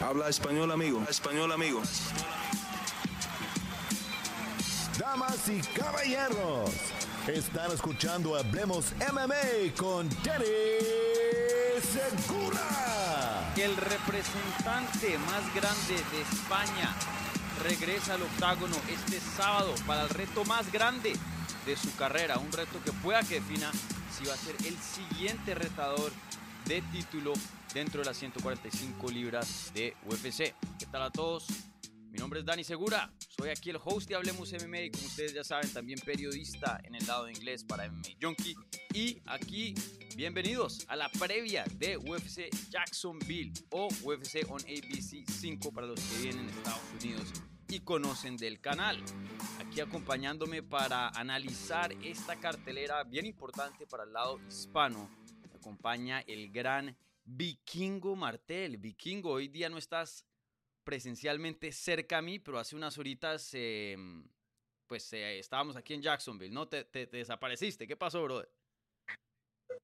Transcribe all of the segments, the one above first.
Habla español, amigo. español, amigo. Damas y caballeros, están escuchando Hablemos MMA con Danny Segura. El representante más grande de España regresa al octágono este sábado para el reto más grande de su carrera. Un reto que pueda que defina si va a ser el siguiente retador de título dentro de las 145 libras de UFC. ¿Qué tal a todos? Mi nombre es Dani Segura, soy aquí el host de Hablemos MMA y como ustedes ya saben también periodista en el lado de inglés para MMA Junkie y aquí bienvenidos a la previa de UFC Jacksonville o UFC on ABC 5 para los que vienen en Estados Unidos y conocen del canal. Aquí acompañándome para analizar esta cartelera bien importante para el lado hispano. Me acompaña el gran Vikingo Martel. Vikingo, hoy día no estás presencialmente cerca a mí, pero hace unas horitas, em, pues eh, estábamos aquí en Jacksonville, ¿no? Te, desapareciste. ¿Qué pasó, brother?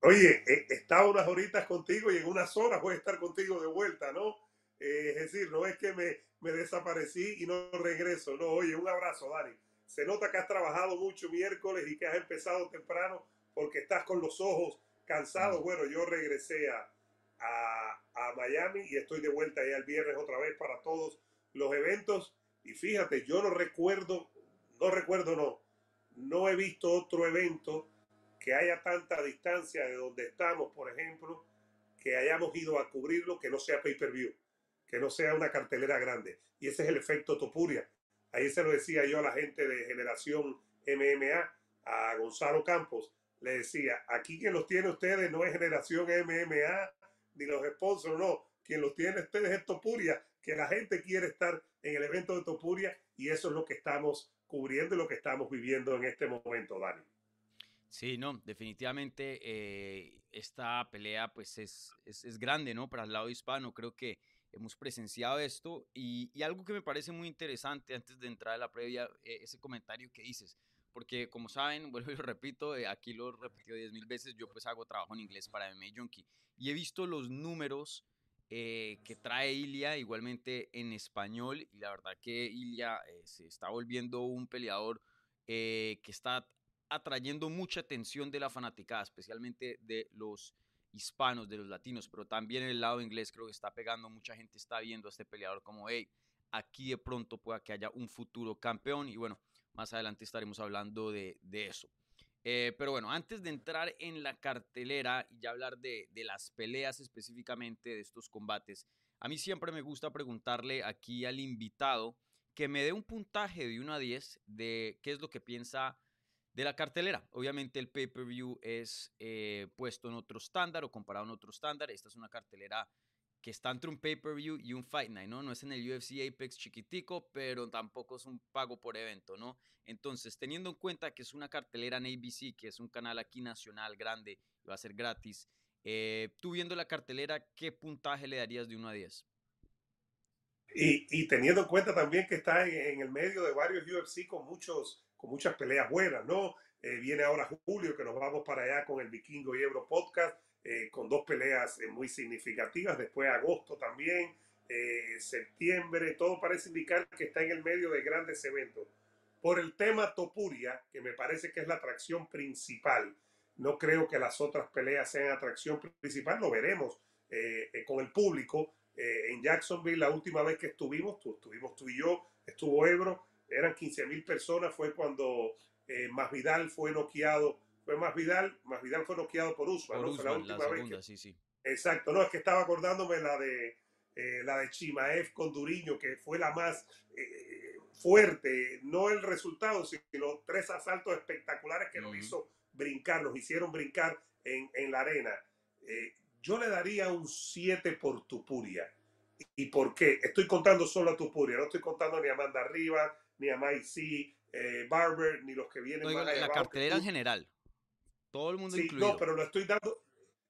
Oye, eh, estaba unas horitas contigo y en unas horas voy a estar contigo de vuelta, ¿no? Eh, es decir, no es que me, me desaparecí y no regreso, no. Oye, un abrazo, Dani. Se nota que has trabajado mucho miércoles y que has empezado temprano porque estás con los ojos cansados. Bueno, yo regresé a, a, Miami y estoy de vuelta ya el viernes otra vez para todos los eventos. Y fíjate, yo no recuerdo, no recuerdo, no, no he visto otro evento que haya tanta distancia de donde estamos, por ejemplo, que hayamos ido a cubrirlo, que no sea pay-per-view, que no sea una cartelera grande. Y ese es el efecto Topuria. Ahí se lo decía yo a la gente de Generación MMA, a Gonzalo Campos, le decía, aquí quien los tiene ustedes no es Generación MMA, ni los sponsors, no. Quien los tiene ustedes es Topuria, que la gente quiere estar en el evento de Topuria y eso es lo que estamos cubriendo y lo que estamos viviendo en este momento, Dani. Sí, no, definitivamente eh, esta pelea pues es, es, grande, ¿no? Para el lado hispano, creo que hemos presenciado esto y, y, algo que me parece muy interesante antes de entrar a la previa, eh, ese comentario que dices, porque como saben, vuelvo y lo repito, eh, aquí lo he repetido diez mil veces, yo pues hago trabajo en inglés para MMA Junkie y he visto los números eh, que trae Ilia igualmente en español y la verdad que Ilia eh, se está volviendo un peleador que está atrayendo mucha atención de la fanaticada, especialmente de los hispanos, de los latinos, pero también en el lado inglés creo que está pegando, mucha gente está viendo a este peleador como, hey, aquí de pronto pueda que haya un futuro campeón y bueno, más adelante estaremos hablando de, eso. Eh, pero bueno, antes de entrar en la cartelera y ya hablar de, las peleas específicamente de estos combates, a mí siempre me gusta preguntarle aquí al invitado que me dé un puntaje de 1 a 10 de qué es lo que piensa de la cartelera. Obviamente el pay-per-view es eh, puesto en otro estándar o comparado en otro estándar. Esta es una cartelera que está entre un pay-per-view y un Fight Night, ¿no? No es en el UFC Apex chiquitico, pero tampoco es un pago por evento, ¿no? Entonces, teniendo en cuenta que es una cartelera en ABC, que es un canal aquí nacional grande, va a ser gratis, eh, tú viendo la cartelera, ¿qué puntaje le darías de 1 a 10? Y, teniendo en cuenta también que está en, el medio de varios UFC con, muchos, con muchas peleas buenas, ¿no? Eh, viene ahora julio, que nos vamos para allá con el Vikingo y Ebro Podcast eh, con dos peleas eh, muy significativas. Después agosto también, eh, septiembre, todo parece indicar que está en el medio de grandes eventos. Por el tema Topuria, que me parece que es la atracción principal, no creo que las otras peleas sean atracción principal, lo veremos con el público. en Jacksonville, la última vez que estuvimos, tú, estuvimos tú y yo, estuvo Ebro, eran 15 mil personas, fue cuando Masvidal fue noqueado fue más Vidal, más Vidal fue noqueado por Usman, ¿no? fue la última vez. sí, sí. Exacto, no, es que estaba acordándome la de eh, la de Chimaev con Duriño, que fue la más eh, fuerte, no el resultado, sino tres asaltos espectaculares que nos hizo brincar, nos hicieron brincar en, en la arena. Eh, yo le daría un 7 por Tupuria. ¿Y por qué? Estoy contando solo a Tupuria, no estoy contando ni a Amanda Rivas, ni a Mike Barber, ni los que vienen. No, la cartelera en general. Todo el mundo sí, No, pero lo estoy dando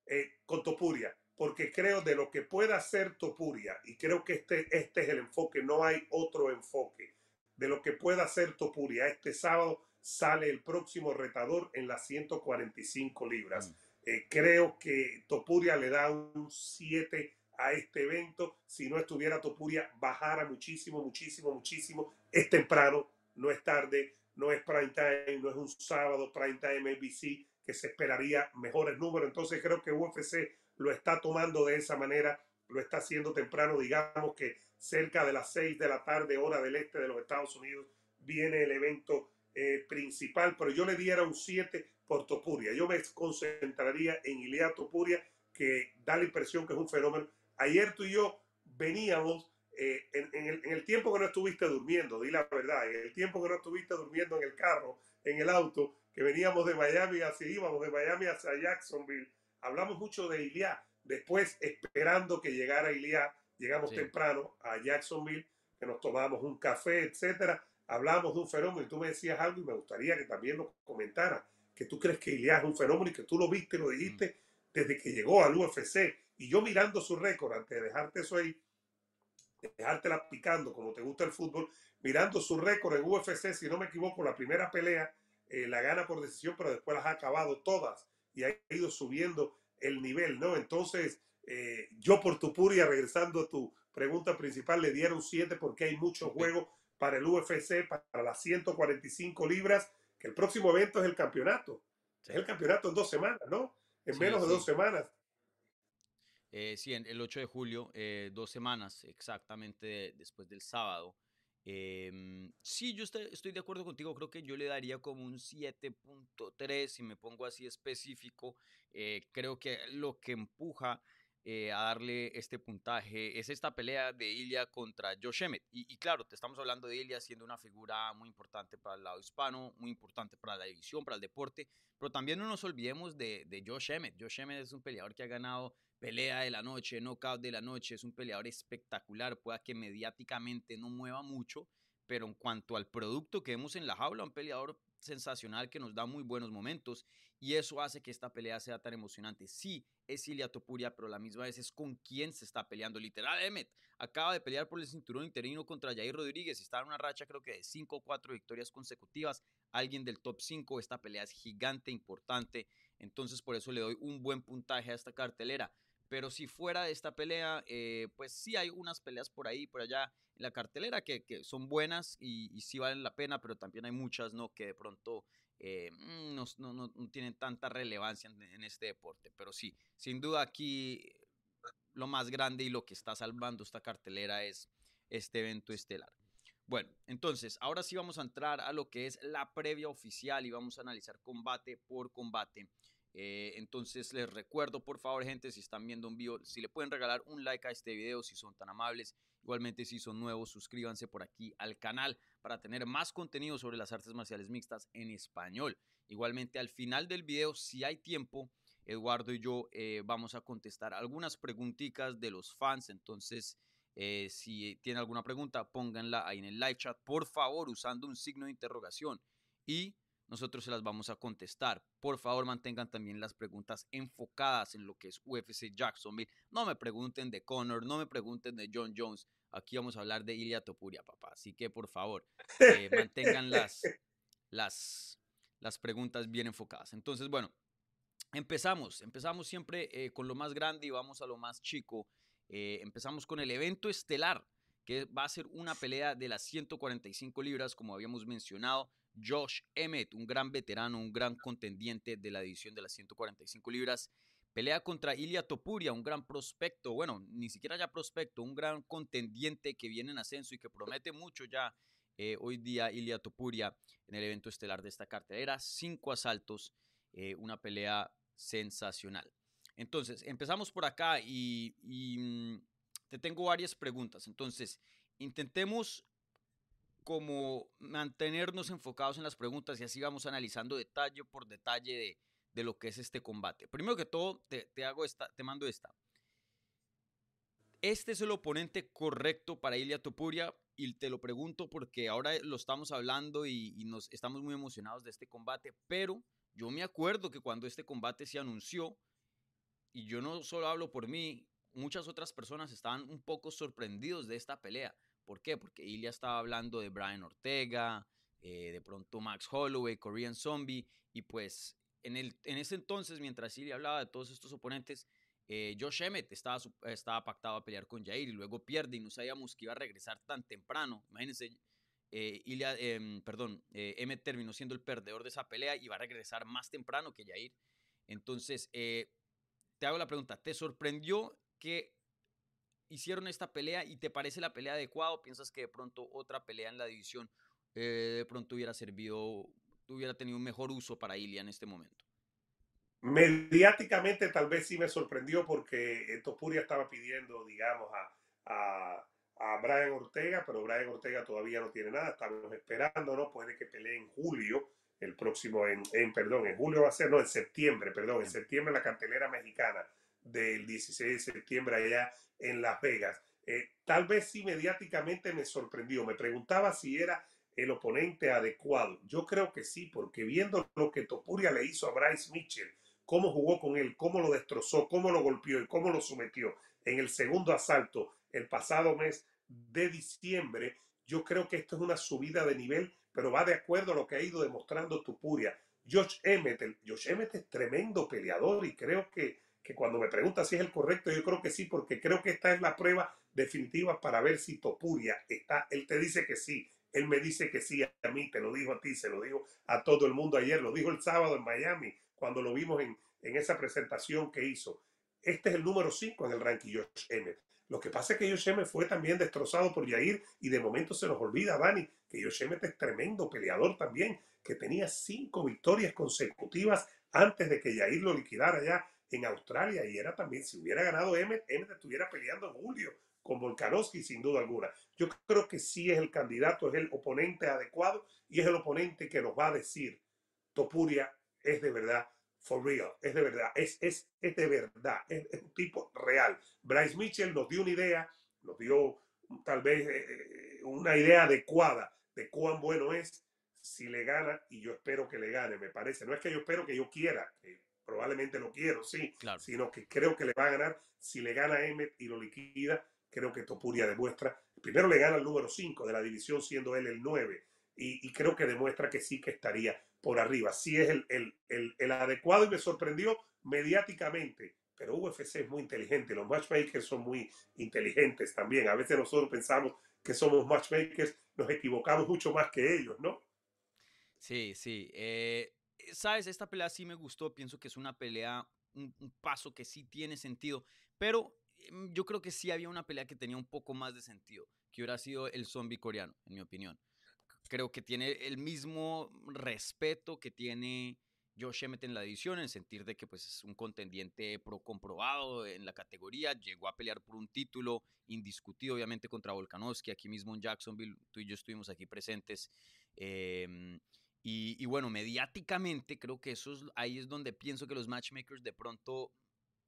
eh, con Topuria, porque creo de lo que pueda hacer Topuria, y creo que este, este es el enfoque, no hay otro enfoque, de lo que pueda hacer Topuria. Este sábado sale el próximo retador en las 145 libras. Mm. Eh, creo que Topuria le da un 7 a este evento. Si no estuviera Topuria, bajara muchísimo, muchísimo, muchísimo. Es temprano, no es tarde, no es prime time, no es un sábado prime time ABC que se esperaría mejores números. Entonces creo que UFC lo está tomando de esa manera, lo está haciendo temprano, digamos que cerca de las 6 de la tarde, hora del este de los Estados Unidos, viene el evento eh, principal, pero yo le diera un 7 por Topuria. Yo me concentraría en Ilia Topuria, que da la impresión que es un fenómeno. Ayer tú y yo veníamos eh, en, el, en, el, tiempo que no estuviste durmiendo, di la verdad, en el tiempo que no estuviste durmiendo en el carro, en el auto, que veníamos de Miami hacia íbamos de Miami hacia Jacksonville, hablamos mucho de Ilia. Después, esperando que llegara Ilia, llegamos sí. temprano a Jacksonville, que nos tomamos un café, etcétera. Hablamos de un fenómeno y tú me decías algo y me gustaría que también nos comentara que tú crees que Ilia es un fenómeno y que tú lo viste, lo dijiste mm. desde que llegó al UFC. Y yo mirando su récord, antes de dejarte eso ahí, dejártela picando como te gusta el fútbol, mirando su récord en UFC, si no me equivoco, la primera pelea eh, la gana por decisión, pero después las ha acabado todas y ha ido subiendo el nivel, ¿no? Entonces, eh, yo por tu puria, regresando a tu pregunta principal, le dieron 7 porque hay mucho juego para el UFC, para las 145 libras, que el próximo evento es el campeonato. Sí. Es el campeonato en dos semanas, ¿no? En sí, menos de dos semanas. Eh, sí, el 8 de julio, eh, dos semanas exactamente después del sábado. Eh, sí, yo estoy, de acuerdo contigo, creo que yo le daría como un 7.3 si me pongo así específico. Eh, creo que lo que empuja eh, a darle este puntaje es esta pelea de Ilya contra Josh Emmett. Y, y, claro, te estamos hablando de Ilya siendo una figura muy importante para el lado hispano, muy importante para la división, para el deporte, pero también no nos olvidemos de, de Josh Emmett. Josh Emmett es un peleador que ha ganado pelea de la noche, knockout de la noche, es un peleador espectacular, pueda que mediáticamente no mueva mucho, pero en cuanto al producto que vemos en la jaula, un peleador sensacional que nos da muy buenos momentos y eso hace que esta pelea sea tan emocionante. Sí, es Ilia Topuria, pero la misma vez es con quién se está peleando. Literal, Emmet acaba de pelear por el cinturón interino contra Jair Rodríguez está en una racha creo que de 5 o 4 victorias consecutivas. Alguien del top 5, esta pelea es gigante, importante, entonces por eso le doy un buen puntaje a esta cartelera. Pero si fuera de esta pelea, eh, pues sí hay unas peleas por ahí, por allá en la cartelera que, que son buenas y, y, sí valen la pena, pero también hay muchas ¿no? que de pronto eh, mm, no, no, no, tienen tanta relevancia en, en, este deporte. Pero sí, sin duda aquí lo más grande y lo que está salvando esta cartelera es este evento estelar. Bueno, entonces, ahora sí vamos a entrar a lo que es la previa oficial y vamos a analizar combate por combate. Eh, entonces les recuerdo, por favor, gente, si están viendo un video, si le pueden regalar un like a este video, si son tan amables. Igualmente, si son nuevos, suscríbanse por aquí al canal para tener más contenido sobre las artes marciales mixtas en español. Igualmente, al final del video, si hay tiempo, Eduardo y yo eh, vamos a contestar algunas preguntitas de los fans. Entonces, eh, si tienen alguna pregunta, pónganla ahí en el live chat, por favor, usando un signo de interrogación. Y nosotros se las vamos a contestar. Por favor, mantengan también las preguntas enfocadas en lo que es UFC Jacksonville. No me pregunten de Conor, no me pregunten de John Jones. Aquí vamos a hablar de Ilia Topuria, papá. Así que, por favor, eh, mantengan las, las, las preguntas bien enfocadas. Entonces, bueno, empezamos. Empezamos siempre eh, con lo más grande y vamos a lo más chico. Eh, empezamos con el evento estelar, que va a ser una pelea de las 145 libras, como habíamos mencionado. Josh Emmett, un gran veterano, un gran contendiente de la división de las 145 libras. Pelea contra Ilia Topuria, un gran prospecto, bueno, ni siquiera ya prospecto, un gran contendiente que viene en ascenso y que promete mucho ya eh, hoy día Ilia Topuria en el evento estelar de esta cartelera. Cinco asaltos, eh, una pelea sensacional. Entonces, empezamos por acá y, y mm, te tengo varias preguntas. Entonces, intentemos como mantenernos enfocados en las preguntas y así vamos analizando detalle por detalle de, de lo que es este combate. Primero que todo, te, te, hago esta, te mando esta. Este es el oponente correcto para Ilia Topuria y te lo pregunto porque ahora lo estamos hablando y, y nos estamos muy emocionados de este combate, pero yo me acuerdo que cuando este combate se anunció, y yo no solo hablo por mí, muchas otras personas estaban un poco sorprendidos de esta pelea. ¿Por qué? Porque Ilya estaba hablando de Brian Ortega, eh, de pronto Max Holloway, Korean Zombie, y pues en, ese entonces, mientras Ilya hablaba de todos estos oponentes, eh, Josh Emmett estaba, estaba pactado a pelear con Jair y luego pierde y no sabíamos que iba a regresar tan temprano. Imagínense, eh, em, perdón, eh, Emmett terminó siendo el perdedor de esa pelea y va a regresar más temprano que Jair. Entonces, te hago la pregunta, ¿te sorprendió que hicieron esta pelea y te parece la pelea adecuada o piensas que de pronto otra pelea en la división de pronto hubiera servido, hubiera tenido un mejor uso para Ilia en este momento? Mediáticamente tal vez sí me sorprendió porque Topuria estaba pidiendo, digamos, a, a, Brian Ortega, pero Brian Ortega todavía no tiene nada, estamos esperando, ¿no? Puede que pelee en julio, el próximo, en, en, perdón, en julio va a ser, no, en septiembre, perdón, en septiembre la cartelera mexicana del 16 de septiembre allá en Las Vegas. Eh, tal vez sí mediáticamente me sorprendió, me preguntaba si era el oponente adecuado. Yo creo que sí, porque viendo lo que Topuria le hizo a Bryce Mitchell, cómo jugó con él, cómo lo destrozó, cómo lo golpeó y cómo lo sometió en el segundo asalto el pasado mes de diciembre, yo creo que esto es una subida de nivel, pero va de acuerdo a lo que ha ido demostrando Tupuria. Josh Emmett, Josh Emmett es tremendo peleador y creo que, que cuando me pregunta si es el correcto, yo creo que sí, porque creo que esta es la prueba definitiva para ver si Topuria está. Él te dice que sí, él me dice que sí a mí, te lo dijo a ti, se lo dijo a todo el mundo ayer, lo dijo el sábado en Miami cuando lo vimos en, esa presentación que hizo. Este es el número 5 en el ranking Josh Emmett. Lo que pasa es que Josh Emmett fue también destrozado por Jair y de momento se nos olvida, Dani, que Josh Emmett es tremendo peleador también, que tenía cinco victorias consecutivas antes de que Jair lo liquidara ya en Australia y era también, si hubiera ganado Emmett, Emmett estuviera peleando en julio con Volkanovski sin duda alguna. Yo creo que sí es el candidato, es el oponente adecuado y es el oponente que nos va a decir, Topuria es de verdad for real, es de verdad, es, es, es de verdad, es, un tipo real. Bryce Mitchell nos dio una idea, nos dio tal vez eh, eh, una idea adecuada de cuán bueno es si le gana, y yo espero que le gane, me parece. No es que yo espero que yo quiera, probablemente lo quiero, sí, sino que creo que le va a ganar si le gana a Emmett y lo liquida. Creo que Topuria demuestra, primero le gana el número 5 de la división, siendo él el 9 y, creo que demuestra que sí que estaría por arriba. Sí es el, el, el, adecuado y me sorprendió mediáticamente, pero UFC es muy inteligente, los matchmakers son muy inteligentes también. A veces nosotros pensamos que somos matchmakers, nos equivocamos mucho más que ellos, ¿no? Sí, sí. Eh, Sabes, esta pelea sí me gustó, pienso que es una pelea, un, paso que sí tiene sentido, pero em, yo creo que sí había una pelea que tenía un poco más de sentido, que hubiera sido el zombie coreano, en mi opinión creo que tiene el mismo respeto que tiene Josh Emmett en la edición, en sentir de que pues, es un contendiente pro comprobado en la categoría, llegó a pelear por un título indiscutido, obviamente, contra Volkanovski, aquí mismo en Jacksonville, tú y yo estuvimos aquí presentes. Em, y, bueno, mediáticamente creo que eso ahí es donde pienso que los matchmakers de pronto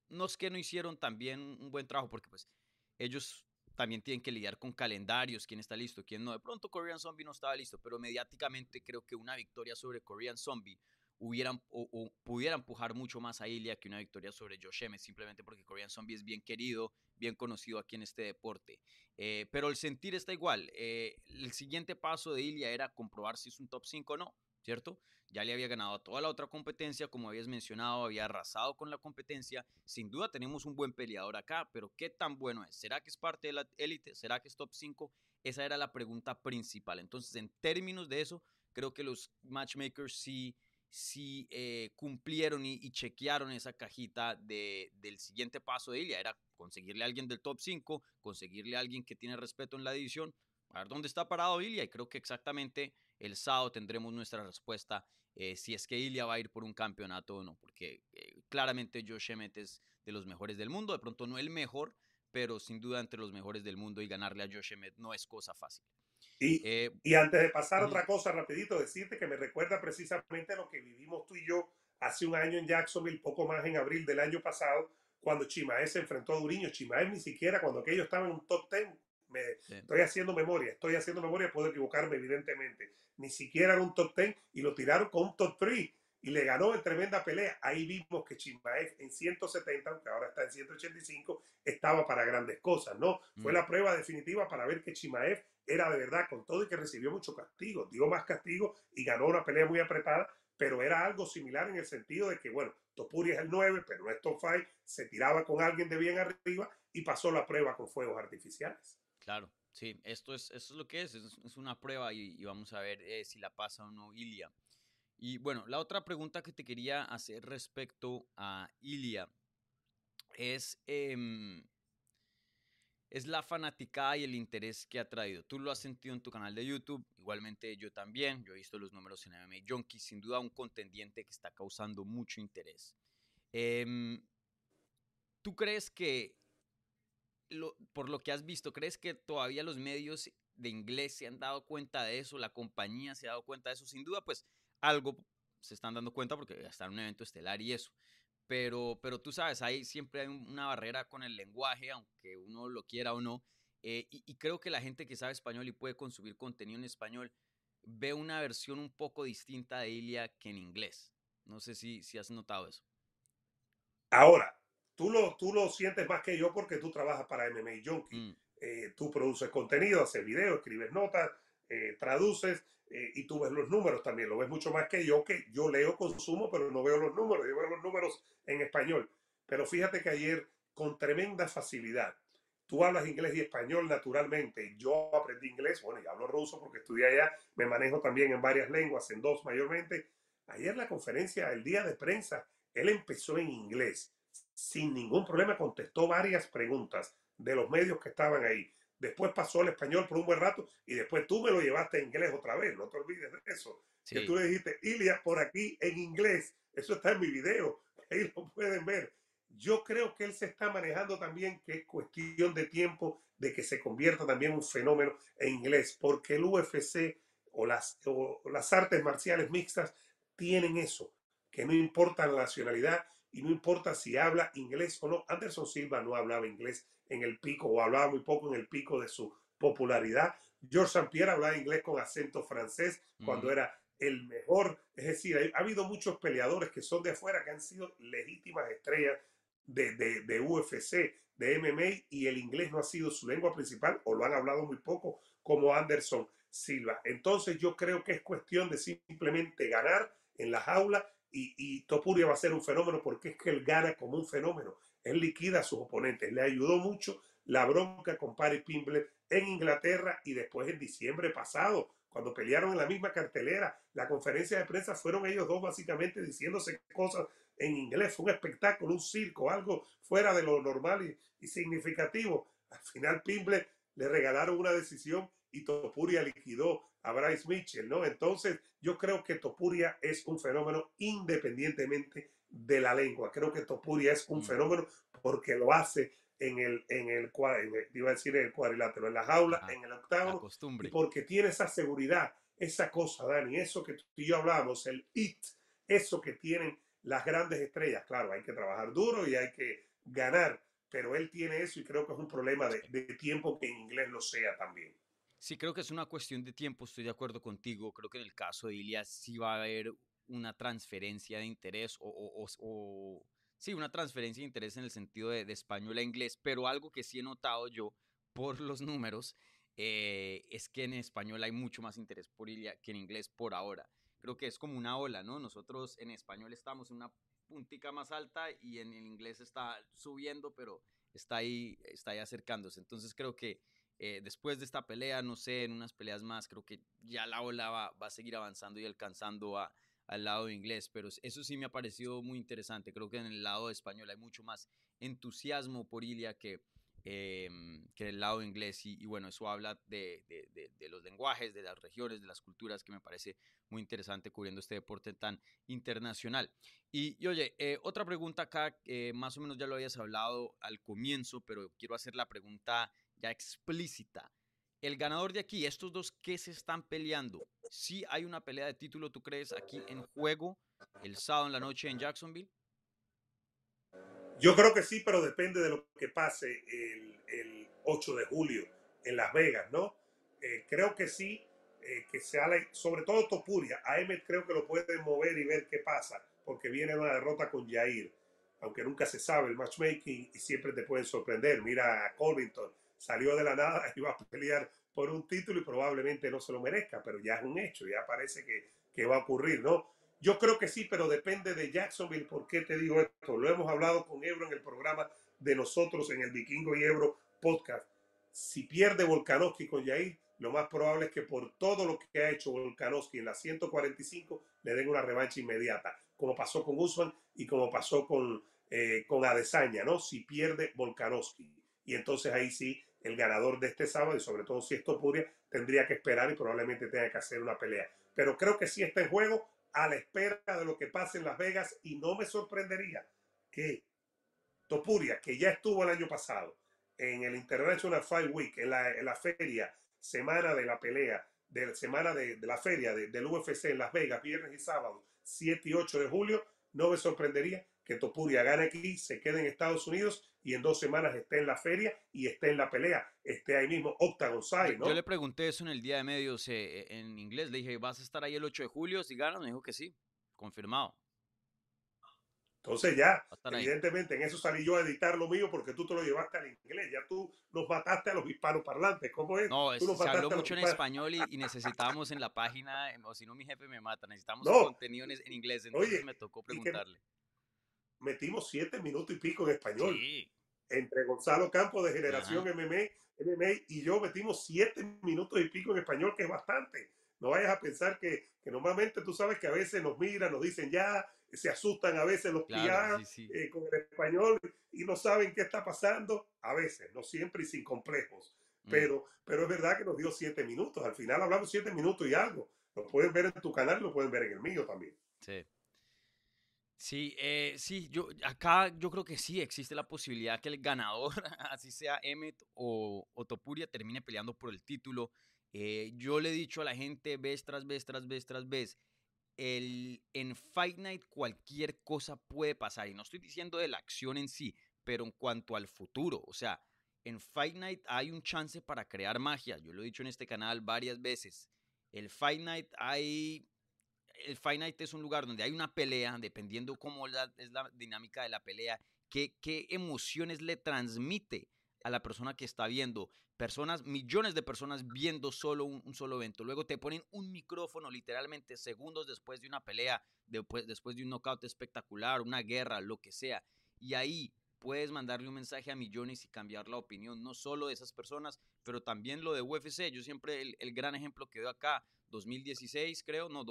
no es que no hicieron también un buen trabajo, porque pues ellos también tienen que lidiar con calendarios, quién está listo, quién no. De pronto Korean Zombie no estaba listo, pero mediáticamente creo que una victoria sobre Korean Zombie hubieran, o, pudiera empujar mucho más a Ilya que una victoria sobre Josh simplemente porque Korean Zombie es bien querido, bien conocido aquí en este deporte. Eh, pero el sentir está igual. Eh, el siguiente paso de Ilya era comprobar si es un top 5 o no, ¿cierto? ya le había ganado toda la otra competencia, como habías mencionado, había arrasado con la competencia. Sin duda tenemos un buen peleador acá, pero ¿qué tan bueno es? ¿Será que es parte de la élite? ¿Será que es top 5? Esa era la pregunta principal. Entonces, en términos de eso, creo que los matchmakers sí, sí eh, cumplieron y, chequearon esa cajita de, del siguiente paso de ella. Era conseguirle a alguien del top 5, conseguirle a alguien que tiene respeto en la división, a ver dónde está parado Ilya y creo que exactamente el sábado tendremos nuestra respuesta eh, si es que Ilya va a ir por un campeonato o no, porque eh, claramente Josh Emmett es de los mejores del mundo, de pronto no el mejor, pero sin duda entre los mejores del mundo y ganarle a Josh Emmett no es cosa fácil. Y, eh, y antes de pasar otra cosa rapidito, decirte que me recuerda precisamente lo que vivimos tú y yo hace un año en Jacksonville, poco más en abril del año pasado, cuando Chimaez se enfrentó a Duriño. Chimaez ni siquiera cuando aquello estaba en un top 10 me, Estoy haciendo memoria, estoy haciendo memoria, puedo equivocarme evidentemente. Ni siquiera era un top 10 y lo tiraron con un top 3 y le ganó en tremenda pelea. Ahí vimos que Chimaev en 170, aunque ahora está en 185, estaba para grandes cosas, ¿no? Fue la mm. prueba definitiva para ver que Chimaev era de verdad con todo y que recibió mucho castigo, dio más castigo y ganó una pelea muy apretada, pero era algo similar en el sentido de que, bueno, Topuria es el 9, pero no es top 5, se tiraba con alguien de bien arriba y pasó la prueba con fuegos artificiales. Claro, sí, esto es, esto es lo que es, es, una prueba y, vamos a ver eh, si la pasa o no Ilia. Y bueno, la otra pregunta que te quería hacer respecto a Ilia es, em, es la fanaticada y el interés que ha traído. Tú lo has sentido en tu canal de YouTube, igualmente yo también, yo he visto los números en MMA Junkie, sin duda un contendiente que está causando mucho interés. Em, ¿Tú crees que, por lo que has visto, crees que todavía los medios de inglés se han dado cuenta de eso, la compañía se ha dado cuenta de eso? Sin duda, pues algo se están dando cuenta porque está en un evento estelar y eso. Pero, pero tú sabes, ahí siempre hay una barrera con el lenguaje, aunque uno lo quiera o no. Eh, y, creo que la gente que sabe español y puede consumir contenido en español ve una versión un poco distinta de Ilia que en inglés. No sé si, si has notado eso. Ahora, tú lo, tú lo sientes más que yo porque tú trabajas para MMA Junkie. Mm. Eh, tú produces contenido, haces videos, escribes notas, eh, traduces eh, y tú ves los números también, lo ves mucho más que yo, que yo leo, consumo, pero no veo los números, yo veo los números en español. Pero fíjate que ayer, con tremenda facilidad, tú hablas inglés y español naturalmente. Yo aprendí inglés, bueno, y hablo ruso porque estudié allá, me manejo también en varias lenguas, en dos mayormente. Ayer la conferencia, el día de prensa, él empezó en inglés, sin ningún problema, contestó varias preguntas de los medios que estaban ahí después pasó al español por un buen rato y después tú me lo llevaste en inglés otra vez, no te olvides de eso. Que tú le dijiste, Ilia, por aquí en inglés, eso está en mi video, ahí lo pueden ver. Yo creo que él se está manejando también, que es cuestión de tiempo de que se convierta también un fenómeno en inglés, porque el UFC o las, o las artes marciales mixtas tienen eso, que no importa la nacionalidad y no importa si habla inglés o no. Anderson Silva no hablaba inglés en el pico o hablaba muy poco en el pico de su popularidad. George St. Pierre hablaba inglés con acento francés cuando era el mejor. Es decir, ha habido muchos peleadores que son de afuera que han sido legítimas estrellas de, de, de, UFC, de MMA, y el inglés no ha sido su lengua principal o lo han hablado muy poco, como Anderson Silva. Entonces yo creo que es cuestión de simplemente ganar en la jaula y, y Topuria va a ser un fenómeno porque es que él gana como un fenómeno. Él liquida a sus oponentes. Le ayudó mucho la bronca con Paddy Pimble en Inglaterra y después en diciembre pasado, cuando pelearon en la misma cartelera, la conferencia de prensa fueron ellos dos básicamente diciéndose cosas en inglés. Fue un espectáculo, un circo, algo fuera de lo normal y, significativo. Al final Pimble le regalaron una decisión y Topuria liquidó a Bryce Mitchell, ¿no? Entonces, yo creo que Topuria es un fenómeno independientemente de la lengua. Creo que Topuria es un mm. fenómeno porque lo hace en el, en el, iba a decir en el cuadrilátero, en la jaula, en el octavo, y porque tiene esa seguridad, esa cosa, Dani, eso que tú y yo hablamos, el it, eso que tienen las grandes estrellas. Claro, hay que trabajar duro y hay que ganar, pero él tiene eso y creo que es un problema de, de tiempo que en inglés lo sea también. Sí, creo que es una cuestión de tiempo, estoy de acuerdo contigo. Creo que en el caso de Ilias sí va a haber una transferencia de interés o, sí, una transferencia de interés en el sentido de, español a inglés, pero algo que sí he notado yo por los números eh, es que en español hay mucho más interés por Ilia que en inglés por ahora. Creo que es como una ola, ¿no? Nosotros en español estamos en una puntica más alta y en el inglés está subiendo, pero está ahí, está ahí acercándose. Entonces creo que eh, después de esta pelea, no sé, en unas peleas más, creo que ya la ola va, va a seguir avanzando y alcanzando a, al lado inglés, pero eso sí me ha parecido muy interesante. Creo que en el lado español hay mucho más entusiasmo por Ilia que, em, que el lado inglés. Y, bueno, eso habla de, los lenguajes, de las regiones, de las culturas, que me parece muy interesante cubriendo este deporte tan internacional. Y, oye, eh, otra pregunta acá, más o menos ya lo habías hablado al comienzo, pero quiero hacer la pregunta ya explícita el ganador de aquí, estos dos que se están peleando, si hay una pelea de título, ¿tú crees aquí en juego el sábado en la noche en Jacksonville? Yo creo que sí, pero depende de lo que pase el, 8 de julio en Las Vegas, ¿no? Eh, creo que sí, eh, que se sobre todo Topuria, a Emmet creo que lo puede mover y ver qué pasa, porque viene una derrota con Jair, aunque nunca se sabe el matchmaking y siempre te pueden sorprender. Mira a Colvington, salió de la nada va a pelear por un título y probablemente no se lo merezca, pero ya es un hecho, ya parece que, que va a ocurrir, ¿no? Yo creo que sí, pero depende de Jacksonville. ¿Por qué te digo esto? Lo hemos hablado con Ebro en el programa de nosotros en el Vikingo y Ebro podcast. Si pierde Volkanovski con Yair, lo más probable es que por todo lo que ha hecho Volkanovski en la 145 le den una revancha inmediata, como pasó con Usman y como pasó con, eh, con Adesanya, ¿no? Si pierde Volkanovski. Y entonces ahí sí, el ganador de este sábado, y sobre todo si esto Topuria, tendría que esperar y probablemente tenga que hacer una pelea. Pero creo que sí está en juego a la espera de lo que pase en Las Vegas y no me sorprendería que Topuria, que ya estuvo el año pasado en el International Fight Week, en la, la feria, semana de la pelea, de semana de, la feria de, del UFC en Las Vegas, viernes y sábado, 7 y 8 de julio, no me sorprendería que Topuria gane aquí, se quede en Estados Unidos y en dos semanas esté en la feria y esté en la pelea, esté ahí mismo Octagon Side, ¿no? Yo le pregunté eso en el día de medios eh, en inglés, le dije, ¿vas a estar ahí el 8 de julio si ganas? Me dijo que sí, confirmado. Entonces ya, evidentemente, en eso salí yo a editar lo mío porque tú te lo llevaste al inglés. Ya tú nos mataste a los hispanoparlantes. ¿Cómo es? No, tú se habló mucho en español y, y, necesitábamos en la página, o si no mi jefe me mata, necesitamos no. contenido en, en, inglés. Entonces Oye, me tocó preguntarle. Metimos siete minutos y pico en español. Sí. Entre Gonzalo Campos de Generación MMA, MMA y yo metimos siete minutos y pico en español, que es bastante. No vayas a pensar que, que normalmente tú sabes que a veces nos miran, nos dicen ya, se asustan a veces los claro, sí, sí. Eh, con el español y no saben qué está pasando, a veces, no siempre y sin complejos. Mm. Pero, pero es verdad que nos dio siete minutos. Al final hablamos siete minutos y algo. Lo pueden ver en tu canal, lo pueden ver en el mío también. Sí. Sí, eh, sí, yo acá yo creo que sí existe la posibilidad que el ganador, así sea Emmet o, Topuria, termine peleando por el título. Eh, yo le he dicho a la gente vez tras vez, tras vez, tras vez, el, en Fight Night cualquier cosa puede pasar. Y no estoy diciendo de la acción en sí, pero en cuanto al futuro. O sea, en Fight Night hay un chance para crear magia. Yo lo he dicho en este canal varias veces. El Fight Night hay... El Fight Night es un lugar donde hay una pelea, dependiendo cómo es la dinámica de la pelea, qué, qué emociones le transmite a la persona que está viendo. Personas, millones de personas viendo solo un, solo evento. Luego te ponen un micrófono literalmente segundos después de una pelea, después, después de un knockout espectacular, una guerra, lo que sea. Y ahí puedes mandarle un mensaje a millones y cambiar la opinión, no solo de esas personas, pero también lo de UFC. Yo siempre el, el gran ejemplo que doy acá, 2016 creo, no,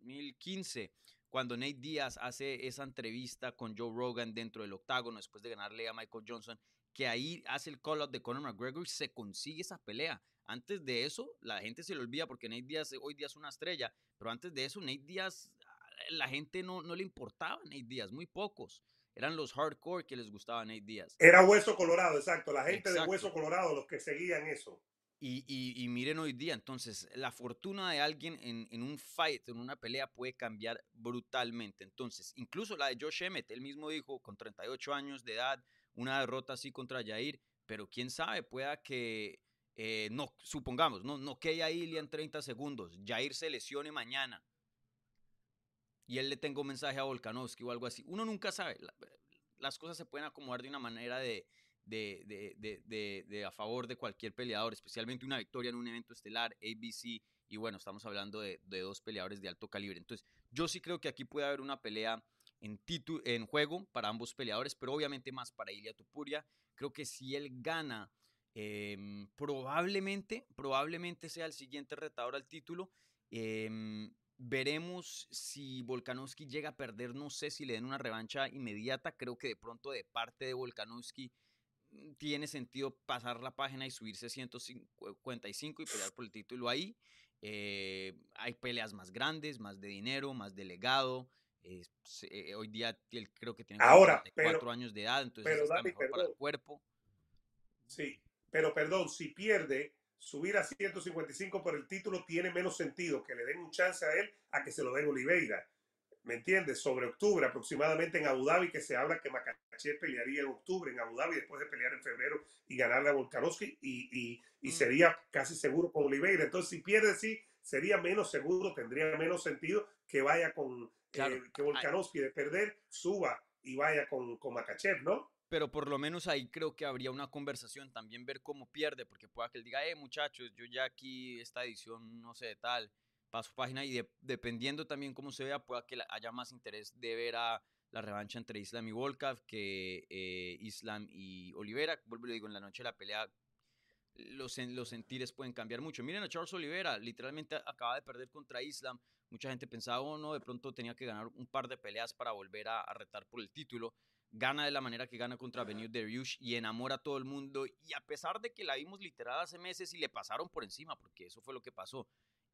2015 cuando Nate Díaz hace esa entrevista con Joe Rogan dentro del octágono después de ganarle a Michael Johnson que ahí hace el call out de Conor McGregor y se consigue esa pelea. Antes de eso, la gente se le olvida porque Nate Diaz hoy día es una estrella, pero antes de eso, Nate Diaz, la gente no, no le importaba a Nate Diaz, muy pocos. Eran los hardcore que les gustaba a Nate Diaz. Era hueso colorado, exacto. La gente exacto. de hueso colorado, los que seguían eso. Y, miren hoy día, entonces, la fortuna de alguien en, en, un fight, en una pelea, puede cambiar brutalmente. Entonces, incluso la de Josh Emmett, él mismo dijo, con 38 años de edad, una derrota así contra Jair, pero quién sabe, pueda que, eh, no, supongamos, no, no que a Ilia en 30 segundos, Jair se lesione mañana y él le tenga un mensaje a Volkanovski o algo así. Uno nunca sabe, las cosas se pueden acomodar de una manera de, de, de, de, de, a favor de cualquier peleador, especialmente una victoria en un evento estelar, ABC, y bueno, estamos hablando de, dos peleadores de alto calibre. Entonces, yo sí creo que aquí puede haber una pelea en, titu en juego para ambos peleadores, pero obviamente más para Ilia Tupuria. Creo que si él gana, eh, probablemente, probablemente sea el siguiente retador al título. Eh, veremos si Volkanovski llega a perder, no sé si le den una revancha inmediata, creo que de pronto de parte de Volkanovski tiene sentido pasar la página y subirse a 155 y pelear por el título ahí. Eh, hay peleas más grandes, más de dinero, más de legado. Eh, eh, hoy día él creo que tiene Ahora, 44 pero, años de edad, entonces pero, está mejor para el cuerpo. Sí, pero perdón, si pierde, subir a 155 por el título tiene menos sentido que le den un chance a él a que se lo den Oliveira. ¿Me entiendes? Sobre octubre, aproximadamente en Abu Dhabi, que se habla que Makachev pelearía en octubre en Abu Dhabi después de pelear en febrero y ganarle a Volkanovski y, y, y mm. sería casi seguro con Oliveira. Entonces, si pierde, sí, sería menos seguro, tendría menos sentido que vaya con, claro. eh, que Volkanovski de perder suba y vaya con, con Makachev, ¿no? Pero por lo menos ahí creo que habría una conversación, también ver cómo pierde, porque pueda que él diga, eh, muchachos, yo ya aquí esta edición no sé de tal, paso página y dependiendo también cómo se vea, pueda que haya más interés de ver a la revancha entre Islam y Volkov que eh, Islam y Olivera. Vuelvo y digo, en la noche de la pelea los, los sentires pueden cambiar mucho. Miren a Charles Olivera, literalmente acaba de perder contra Islam. Mucha gente pensaba, oh no, de pronto tenía que ganar un par de peleas para volver a, retar por el título. Gana de la manera que gana contra Benio Dariush y enamora a todo el mundo. Y a pesar de que la vimos literal hace meses y le pasaron por encima, porque eso fue lo que pasó.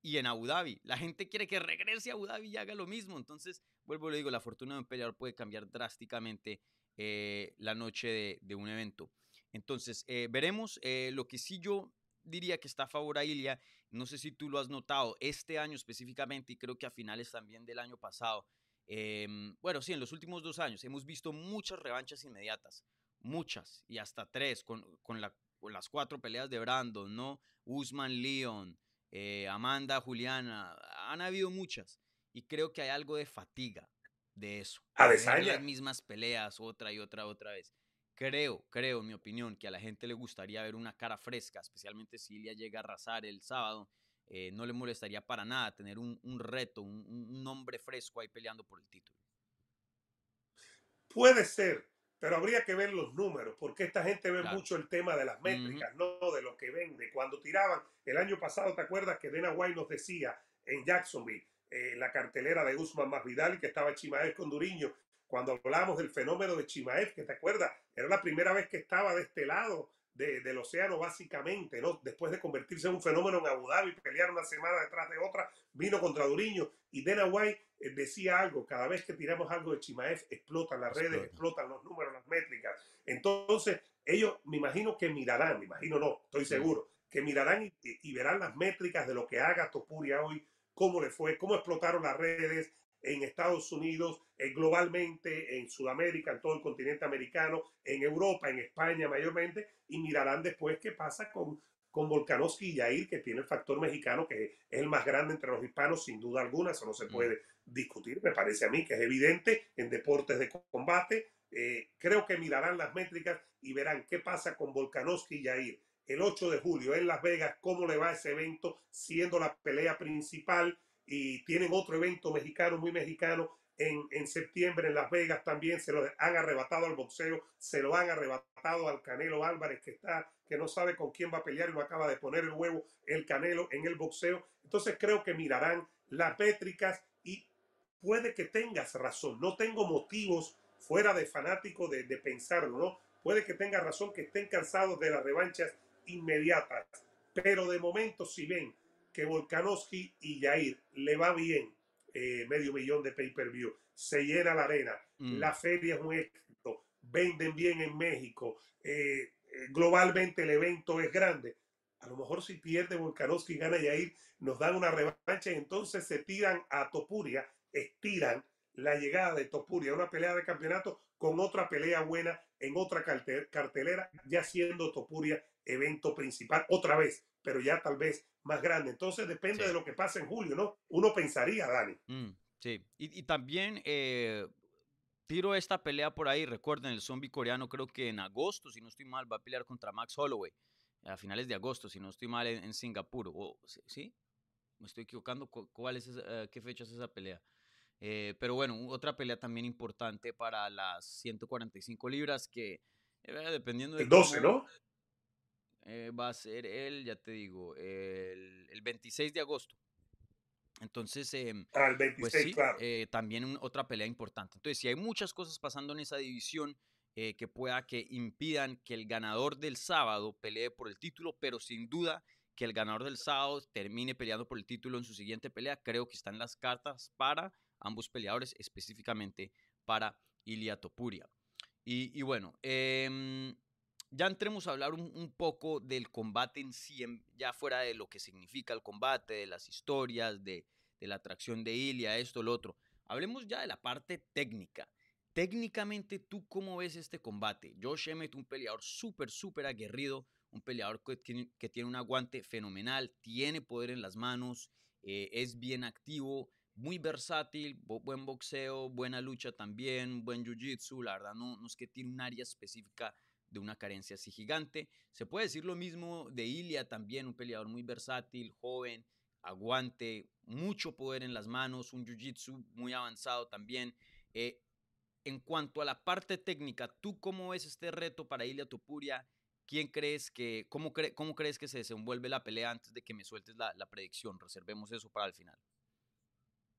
Y en Abu Dhabi, la gente quiere que regrese a Abu Dhabi y haga lo mismo. Entonces, vuelvo y le digo, la fortuna de un peleador puede cambiar drásticamente eh, la noche de un evento. Entonces, eh, veremos. Eh, lo que sí yo diría que está a favor a Ilia, no sé si tú lo has notado, este año específicamente, y creo que a finales también del año pasado, em, bueno, sí, en los últimos dos años hemos visto muchas revanchas inmediatas, muchas, y hasta tres, con, las cuatro peleas de Brandon, ¿no? Usman Leon, eh, Amanda, Juliana, han habido muchas, y creo que hay algo de fatiga de eso. A las mismas peleas otra y otra, otra vez. Creo, creo, en mi opinión, que a la gente le gustaría ver una cara fresca, especialmente si Ilia llega a arrasar el sábado. Eh, no le molestaría para nada tener un, reto, un, nombre fresco ahí peleando por el título. Puede ser, pero habría que ver los números, porque esta gente ve mucho el tema de las métricas, no de lo que vende. Cuando tiraban el año pasado, ¿te acuerdas que Dana White nos decía en Jacksonville, eh, la cartelera de Guzmán Masvidal, que estaba Chimael con Duriño, cuando hablamos del fenómeno de Chimaev, que te acuerdas, era la primera vez que estaba de este lado del océano básicamente, ¿no? Después de convertirse en un fenómeno en Abu Dhabi, pelear una semana detrás de otra, vino contra Duriño y Dana White decía algo, cada vez que tiramos algo de Chimaev, explotan las redes, explotan los números, las métricas. Entonces, ellos me imagino que mirarán, me imagino no, estoy seguro, que mirarán y, y verán las métricas de lo que haga Topuria hoy, cómo le fue, cómo explotaron las redes, en Estados Unidos, eh, globalmente, en Sudamérica, en todo el continente americano, en Europa, en España mayormente, y mirarán después qué pasa con, con Volkanovski y Yair, que tiene el factor mexicano, que es el más grande entre los hispanos, sin duda alguna, eso no se mm. puede discutir, me parece a mí que es evidente en deportes de combate. Eh, creo que mirarán las métricas y verán qué pasa con Volkanovski y Yair el 8 de julio en Las Vegas, cómo le va ese evento, siendo la pelea principal y tienen otro evento mexicano, muy mexicano, en, en, septiembre en Las Vegas también se lo han arrebatado al boxeo, se lo han arrebatado al Canelo Álvarez que está, que no sabe con quién va a pelear y no acaba de poner el huevo el Canelo en el boxeo. Entonces creo que mirarán las métricas puede que tengas razón. No tengo motivos fuera de fanático de, de pensarlo, ¿no? Puede que tenga razón que estén cansados de las revanchas inmediatas, pero de momento si ven que Volkanovski y Jair le va bien eh, medio millón de pay-per-view, se llena la arena, mm. la feria es un éxito, venden bien en México, eh, eh, globalmente el evento es grande. A lo mejor si pierde Volkanovski y gana Jair, nos dan una revancha y entonces se tiran a Topuria, estiran la llegada de Topuria, una pelea de campeonato con otra pelea buena en otra cartelera, ya siendo Topuria evento principal otra vez, pero ya tal vez más grande. Entonces depende de lo que pase en julio, ¿no? Uno pensaría, Dani. Mm, sí, y, también eh, tiro esta pelea por ahí. Recuerden, el zombie coreano creo que en agosto, si no estoy mal, va a pelear contra Max Holloway. A finales de agosto, si no estoy mal, en, Singapur. O, ¿Sí? Me estoy equivocando. ¿Cuál es eh, ¿Qué fecha es esa pelea? Eh, pero bueno, otra pelea también importante para las 145 libras que, dependiendo de... El 12, ¿no? Eh, va a ser el, ya te digo, el, el 26 de agosto. Entonces, em, ah, el 26, pues claro. Eh, también otra pelea importante. Entonces, si hay muchas cosas pasando en esa división eh, que pueda que impidan que el ganador del sábado pelee por el título, pero sin duda que el ganador del sábado termine peleando por el título en su siguiente pelea, creo que están las cartas para ambos peleadores, específicamente para Ilia Topuria. Y, y bueno, eh, ya entremos a hablar un, poco del combate en sí, ya fuera de lo que significa el combate, de las historias, de, la atracción de Ilia, esto, lo otro. Hablemos ya de la parte técnica. Técnicamente, ¿tú cómo ves este combate? Josh Emmett, un peleador súper, súper aguerrido, un peleador que tiene, que tiene, un aguante fenomenal, tiene poder en las manos, eh, es bien activo, muy versátil, buen boxeo, buena lucha también, buen jiu-jitsu, la verdad no, no es que tiene un área específica de una carencia así gigante. Se puede decir lo mismo de Ilia también, un peleador muy versátil, joven, aguante, mucho poder en las manos, un jiu-jitsu muy avanzado también. Eh, en cuanto a la parte técnica, ¿tú cómo ves este reto para Ilia Topuria? ¿Quién crees que, cómo, cómo crees que se desenvuelve la pelea antes de que me sueltes la predicción? Reservemos eso para el final.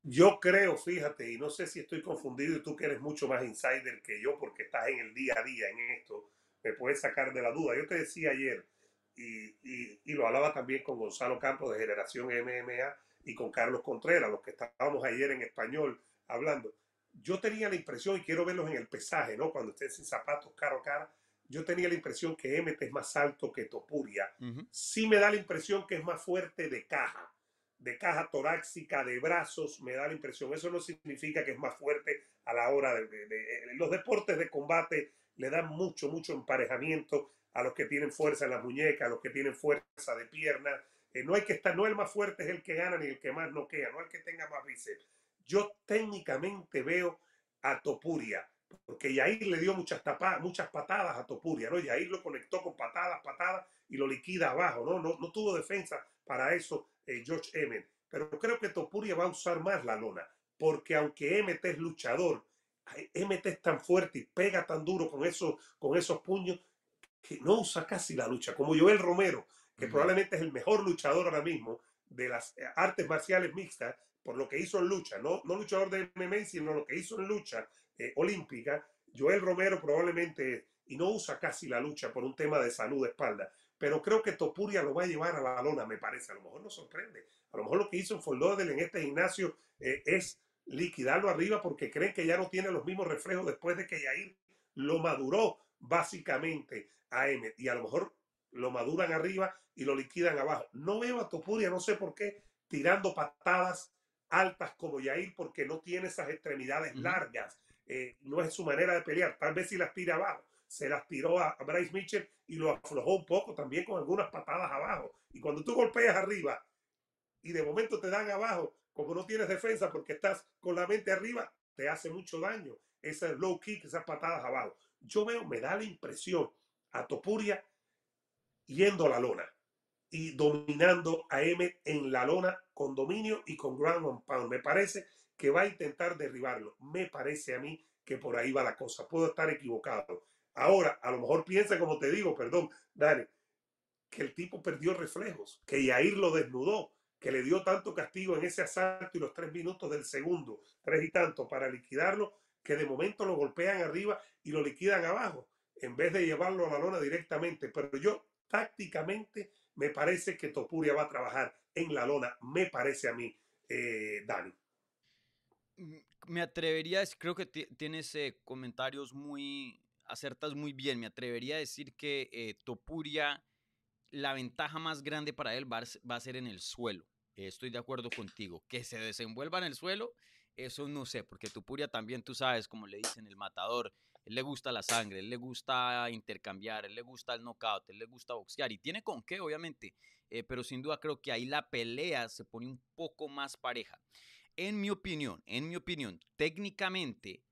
Yo creo, fíjate, y no sé si estoy confundido y tú que eres mucho más insider que yo porque estás en el día a día en esto, me puedes sacar de la duda. Yo te decía ayer, y, y, y lo hablaba también con Gonzalo Campos de Generación MMA y con Carlos Contreras, los que estábamos ayer en español hablando. Yo tenía la impresión, y quiero verlos en el pesaje, ¿no? Cuando estén sin zapatos cara a cara, yo tenía la impresión que Emmett es más alto que Topuria. Uh -huh. Sí me da la impresión que es más fuerte de caja de caja torácica, de brazos, me da la impresión. Eso no significa que es más fuerte a la hora de, de, los deportes de combate le dan mucho, mucho emparejamiento a los que tienen fuerza en las muñecas, a los que tienen fuerza de pierna. Eh, no hay que estar, no el más fuerte es el que gana ni el que más noquea, no el que tenga más bíceps. Yo técnicamente veo a Topuria, porque Yair le dio muchas, tapadas, muchas patadas a Topuria, ¿no? Yair lo conectó con patadas, patadas y lo liquida abajo, ¿no? No, no tuvo defensa para eso eh, George Emmett. Pero creo que Topuria va a usar más la lona, porque aunque Emmett es luchador, Emmett es tan fuerte y pega tan duro con esos, con esos puños que no usa casi la lucha, como Joel Romero, que uh -huh. probablemente es el mejor luchador ahora mismo de las eh, artes marciales mixtas, por lo que hizo en lucha, no, no luchador de MMA, sino lo que hizo en lucha eh, olímpica. Joel Romero probablemente, y no usa casi la lucha por un tema de salud de espalda, pero creo que Topuria lo va a llevar a la lona, me parece. A lo mejor nos sorprende. A lo mejor lo que hizo Fort Lauderdale en este gimnasio eh, es liquidarlo arriba porque creen que ya no tiene los mismos reflejos después de que Yair lo maduró básicamente a Emmett. Y a lo mejor lo maduran arriba y lo liquidan abajo. No veo a Topuria, no sé por qué, tirando patadas altas como Yair porque no tiene esas extremidades largas. Eh, no es su manera de pelear. Tal vez si las tira abajo se las tiró a, Bryce Mitchell y lo aflojó un poco también con algunas patadas abajo. Y cuando tú golpeas arriba y de momento te dan abajo, como no tienes defensa porque estás con la mente arriba, te hace mucho daño ese low kick, esas patadas abajo. Yo veo, me da la impresión a Topuria yendo a la lona y dominando a Emmett en la lona con dominio y con ground and pound. Me parece que va a intentar derribarlo. Me parece a mí que por ahí va la cosa. Puedo estar equivocado. Ahora, a lo mejor piensa, como te digo, perdón, Dani, que el tipo perdió reflejos, que Yair lo desnudó, que le dio tanto castigo en ese asalto y los tres minutos del segundo, tres y tanto, para liquidarlo, que de momento lo golpean arriba y lo liquidan abajo, en vez de llevarlo a la lona directamente. Pero yo, tácticamente, me parece que Topuria va a trabajar en la lona, me parece a mí, eh, Dani. Me atrevería, creo que tienes eh, comentarios muy acertas muy bien. Me atrevería a decir que eh, Topuria, la ventaja más grande para él va, va a ser en el suelo. Estoy de acuerdo contigo. Que se desenvuelva en el suelo, eso no sé, porque Topuria también, tú sabes, como le dicen, el matador, él le gusta la sangre, él le gusta intercambiar, él le gusta el knockout, él le gusta boxear y tiene con qué, obviamente, eh, pero sin duda creo que ahí la pelea se pone un poco más pareja. En mi opinión, en mi opinión, técnicamente,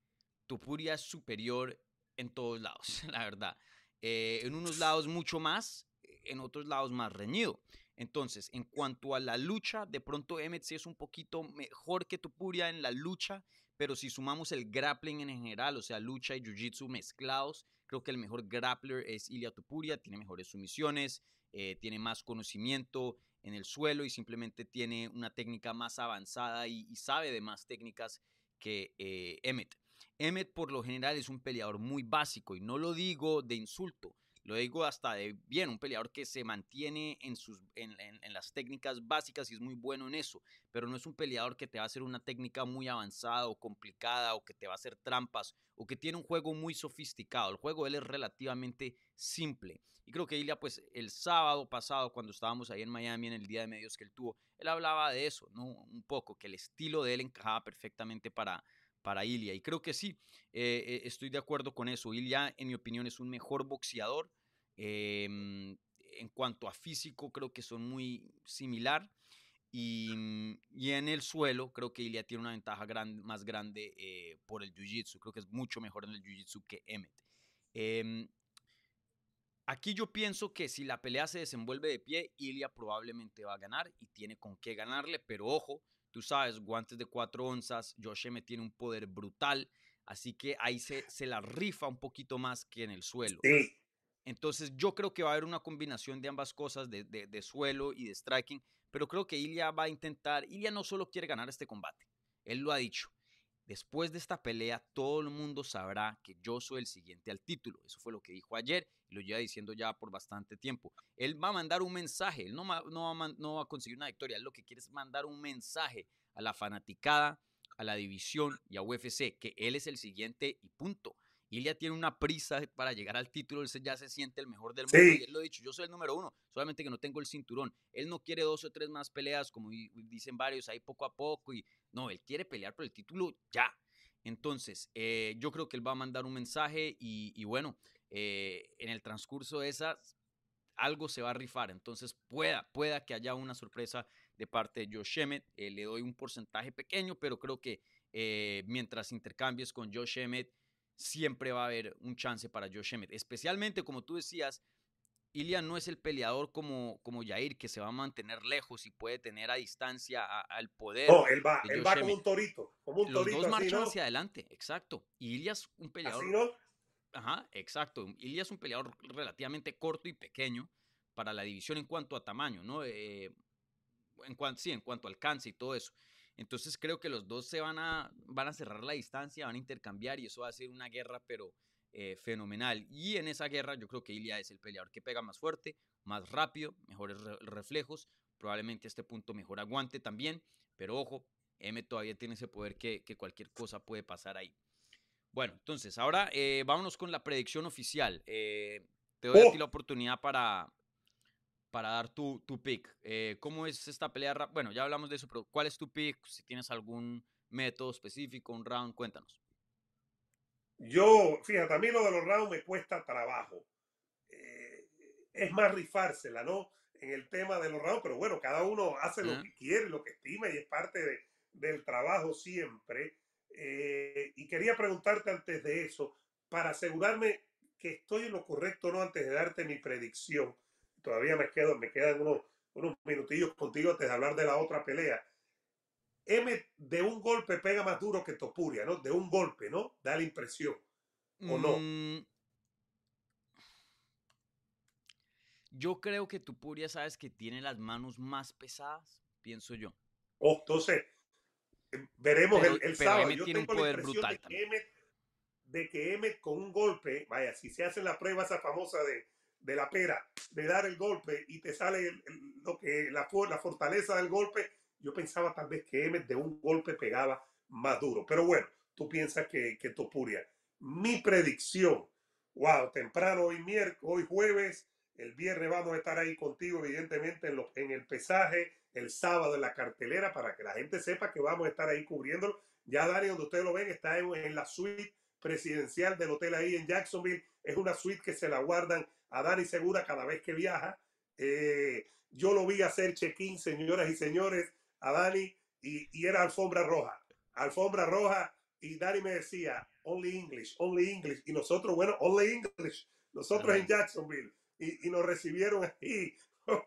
Topuria es superior en todos lados, la verdad. Eh, en unos lados mucho más, en otros lados más reñido. Entonces, en cuanto a la lucha, de pronto sí es un poquito mejor que Topuria en la lucha, pero si sumamos el grappling en general, o sea, lucha y jiu-jitsu mezclados, creo que el mejor grappler es Ilia Topuria, tiene mejores sumisiones, eh, tiene más conocimiento en el suelo y simplemente tiene una técnica más avanzada y, sabe de más técnicas que eh, Emmett. Emmett por lo general es un peleador muy básico y no lo digo de insulto, lo digo hasta de bien, un peleador que se mantiene en, sus, en, las técnicas básicas y es muy bueno en eso, pero no es un peleador que te va a hacer una técnica muy avanzada o complicada o que te va a hacer trampas o que tiene un juego muy sofisticado. El juego de él es relativamente simple. Y creo que Ilia, pues el sábado pasado, cuando estábamos ahí en Miami en el día de medios que él tuvo, él hablaba de eso, ¿no? Un poco, que el estilo de él encajaba perfectamente para, para Ilia. Y creo que sí, eh, estoy de acuerdo con eso. Ilia, en mi opinión, es un mejor boxeador. Eh, en cuanto a físico, creo que son muy similar. Y, y, en el suelo, creo que Ilia tiene una ventaja gran, más grande eh, por el jiu-jitsu. Creo que es mucho mejor en el jiu-jitsu que Emmet. Eh, Aquí yo pienso que si la pelea se desenvuelve de pie, Ilia probablemente va a ganar y tiene con qué ganarle, pero ojo, tú sabes, guantes de cuatro onzas, Josh me tiene un poder brutal, así que ahí se, se la rifa un poquito más que en el suelo. Sí. Entonces yo creo que va a haber una combinación de ambas cosas, de, de, de suelo y de striking, pero creo que Ilia va a intentar, Ilia no solo quiere ganar este combate, él lo ha dicho, Después de esta pelea, todo el mundo sabrá que yo soy el siguiente al título. Eso fue lo que dijo ayer y lo lleva diciendo ya por bastante tiempo. Él va a mandar un mensaje, él no, va, va a conseguir una victoria, él lo que quiere es mandar un mensaje a la fanaticada, a la división y a UFC, que él es el siguiente y punto. Ilia tiene una prisa para llegar al título, él ya se siente el mejor del mundo y él lo ha dicho, yo soy el número uno, solamente que no tengo el cinturón. Él no quiere dos o tres más peleas, como dicen varios, ahí poco a poco, y no, él quiere pelear por el título ya. Entonces, eh, yo creo que él va a mandar un mensaje y, bueno, eh, en el transcurso de esas, algo se va a rifar. Entonces, pueda, pueda que haya una sorpresa de parte de Josh Emmett. Eh, le doy un porcentaje pequeño, pero creo que mientras intercambies con Josh Emmett, siempre va a haber un chance para Josh Emmett. Especialmente, como tú decías, Ilya no es el peleador como, como Jair, que se va a mantener lejos y puede tener a distancia al poder. No, él va, él va como un torito. Como un Los dos marchan hacia adelante, exacto. Y Ilya es un peleador. ¿Así no? Ajá, exacto. Ilya es un peleador relativamente corto y pequeño para la división en cuanto a tamaño, ¿no? Eh, en cuanto, sí, en cuanto a alcance y todo eso. Entonces creo que los dos se van a, van a cerrar la distancia, van a intercambiar y eso va a ser una guerra, pero eh, fenomenal. Y en esa guerra yo creo que Ilya es el peleador que pega más fuerte, más rápido, mejores reflejos, probablemente a este punto mejor aguante también, pero ojo, M todavía tiene ese poder que, cualquier cosa puede pasar ahí. Bueno, entonces ahora eh, vámonos con la predicción oficial. Eh, te doy a ti oh. la oportunidad para, para dar tu, tu pick. Eh, ¿Cómo es esta pelea? Bueno, ya hablamos de eso, pero ¿cuál es tu pick? Si tienes algún método específico, un round, cuéntanos. Yo, fíjate, a mí lo de los rounds me cuesta trabajo. Eh, es más rifársela, ¿no? En el tema de los rounds, pero bueno, cada uno hace lo que quiere, lo que estima y es parte del trabajo siempre. Eh, y quería preguntarte antes de eso, para asegurarme que estoy en lo correcto, ¿no? Antes de darte mi predicción todavía me, quedo, me quedan unos, unos minutillos contigo antes de hablar de la otra pelea. M de un golpe pega más duro que Topuria, ¿no? De un golpe, ¿no? Da la impresión. ¿O no? Mm. yo creo que Topuria, sabes que tiene las manos más pesadas, pienso yo. Oh, entonces, eh, veremos el, el sábado. yo tiene un poder brutal de que, M, de que M con un golpe, vaya, si se hace la prueba esa famosa de de la pera, de dar el golpe y te sale lo que la, la fortaleza del golpe, yo pensaba tal vez que Emmet de un golpe pegaba más duro. Pero bueno, tú piensas que, que Topuria. Mi predicción, wow, temprano hoy miércoles, hoy jueves, el viernes vamos a estar ahí contigo, evidentemente, en, en el pesaje, el sábado en la cartelera, para que la gente sepa que vamos a estar ahí cubriéndolo. Ya Dani, donde ustedes lo ven, está en, en la suite presidencial del hotel ahí en Jacksonville. Es una suite que se la guardan a Dani Segura cada vez que viaja. Eh, yo lo vi hacer check-in, señoras y señores, a Dani y, era alfombra roja. Alfombra roja y Dani me decía, only English, only English. Y nosotros, bueno, only English. Nosotros en Jacksonville. Y, nos recibieron ahí con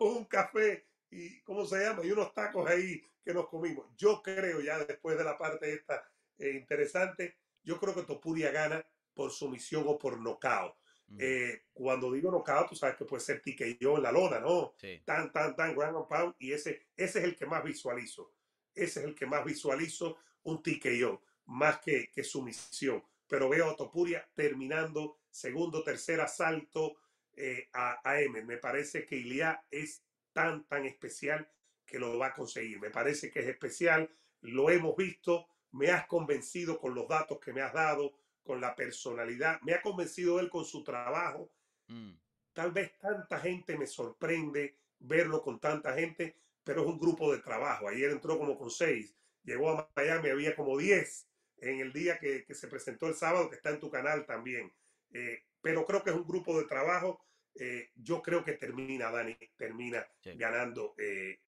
un café y, ¿cómo se llama? Y unos tacos ahí que nos comimos. Yo creo ya después de la parte esta eh, interesante, yo creo que Topuria gana por sumisión o por nocao. Eh, cuando digo knockout, tú sabes que puede ser yo en la lona, ¿no? Tan, tan, tan, ground and pound. Y ese, ese es el que más visualizo. Ese es el que más visualizo, un yo más que, que sumisión. Pero veo a Topuria terminando segundo, tercer asalto eh, a, a, M. Me parece que Ilia es tan, tan especial que lo va a conseguir. Me parece que es especial. Lo hemos visto. Me has convencido con los datos que me has dado con la personalidad. Me ha convencido él con su trabajo. Mm. Tal vez tanta gente me sorprende verlo con tanta gente, pero es un grupo de trabajo. Ayer entró como con seis, llegó a Miami, había como diez en el día que, se presentó el sábado, que está en tu canal también. Eh, pero creo que es un grupo de trabajo. Eh, yo creo que termina, Dani, termina ganando eh,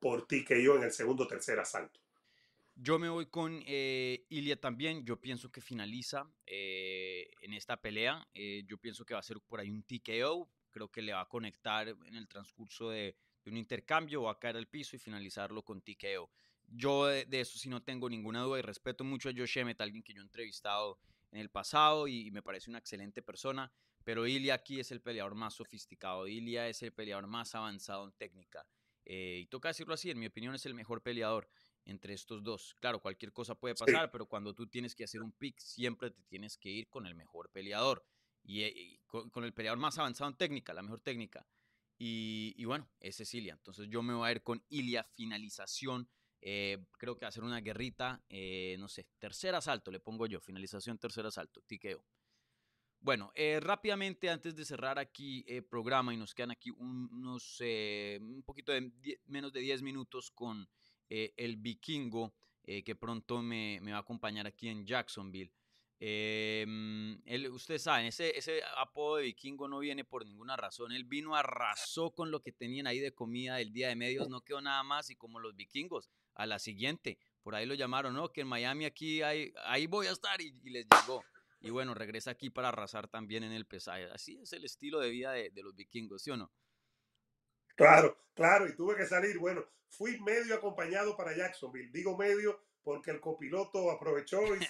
por ti que yo en el segundo o tercer asalto. Yo me voy con eh, Ilia también. Yo pienso que finaliza eh, en esta pelea. Eh, yo pienso que va a ser por ahí un TKO. Creo que le va a conectar en el transcurso de, un intercambio, va a caer al piso y finalizarlo con TKO. Yo de, eso sí no tengo ninguna duda y respeto mucho a Josh Emmett, alguien que yo he entrevistado en el pasado y, me parece una excelente persona. Pero Ilia aquí es el peleador más sofisticado. Ilia es el peleador más avanzado en técnica. y toca decirlo así, en mi opinión es el mejor peleador entre estos dos. Claro, cualquier cosa puede pasar, pero cuando tú tienes que hacer un pick, siempre te tienes que ir con el mejor peleador y, eh, con, el peleador más avanzado en técnica, la mejor técnica. Y, bueno, ese es Ilia. Entonces yo me voy a ir con Ilia finalización. Eh, creo que va a ser una guerrita, eh, no sé, tercer asalto, le pongo yo, finalización, tercer asalto, tiqueo. Bueno, rápidamente antes de cerrar aquí el programa y nos quedan aquí unos, un poquito de menos de 10 minutos con eh, el vikingo, eh, que pronto me, va a acompañar aquí en Jacksonville. Em, él, ustedes saben, ese, ese apodo de vikingo no viene por ninguna razón. Él vino, arrasó con lo que tenían ahí de comida el día de medios, no quedó nada más. Y como los vikingos, a la siguiente, por ahí lo llamaron, ¿no? Que en Miami aquí hay, ahí voy a estar y, les llegó. Y bueno, regresa aquí para arrasar también en el pesaje. Así es el estilo de vida de, de los vikingos, ¿sí o no? Claro, claro, y tuve que salir. Bueno, fui medio acompañado para Jacksonville. Digo medio porque el copiloto aprovechó y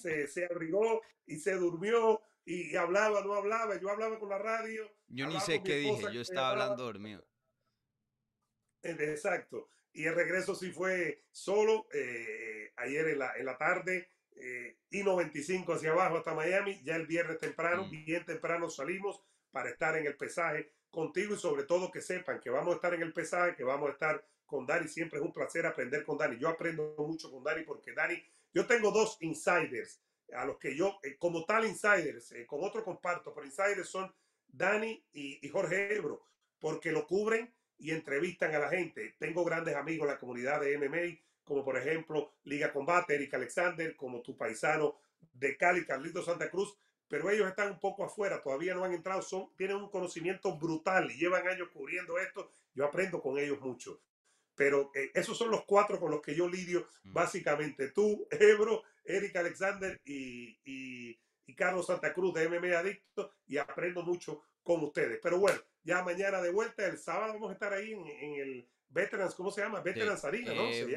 se, se, abrigó y se durmió y hablaba, no hablaba. Yo hablaba con la radio. Yo ni sé qué dije, yo estaba hablando dormido. Eh, exacto. Y el regreso sí fue solo eh, ayer en la, en la tarde eh, y 95 hacia abajo hasta Miami. Ya el viernes temprano, mm. bien temprano salimos para estar en el pesaje contigo y sobre todo que sepan que vamos a estar en el pesaje, que vamos a estar con Dani. Siempre es un placer aprender con Dani. Yo aprendo mucho con Dani porque Dani, yo tengo dos insiders a los que yo, eh, como tal insiders, eh, con otro comparto, pero insiders son Dani y, Jorge Ebro, porque lo cubren y entrevistan a la gente. Tengo grandes amigos en la comunidad de MMA, como por ejemplo Liga Combate, Eric Alexander, como tu paisano de Cali, Carlito Santa Cruz, pero ellos están un poco afuera, todavía no han entrado, son, tienen un conocimiento brutal y llevan años cubriendo esto. Yo aprendo con ellos mucho. Pero eh, esos son los cuatro con los que yo lidio, mm. básicamente. Tú, Ebro, Eric Alexander y, y, Carlos Santa Cruz de MMA Adicto, y aprendo mucho con ustedes. Pero bueno, ya mañana de vuelta, el sábado vamos a estar ahí en, el Veterans, ¿cómo se llama? Veterans Arena, ¿no? Eh,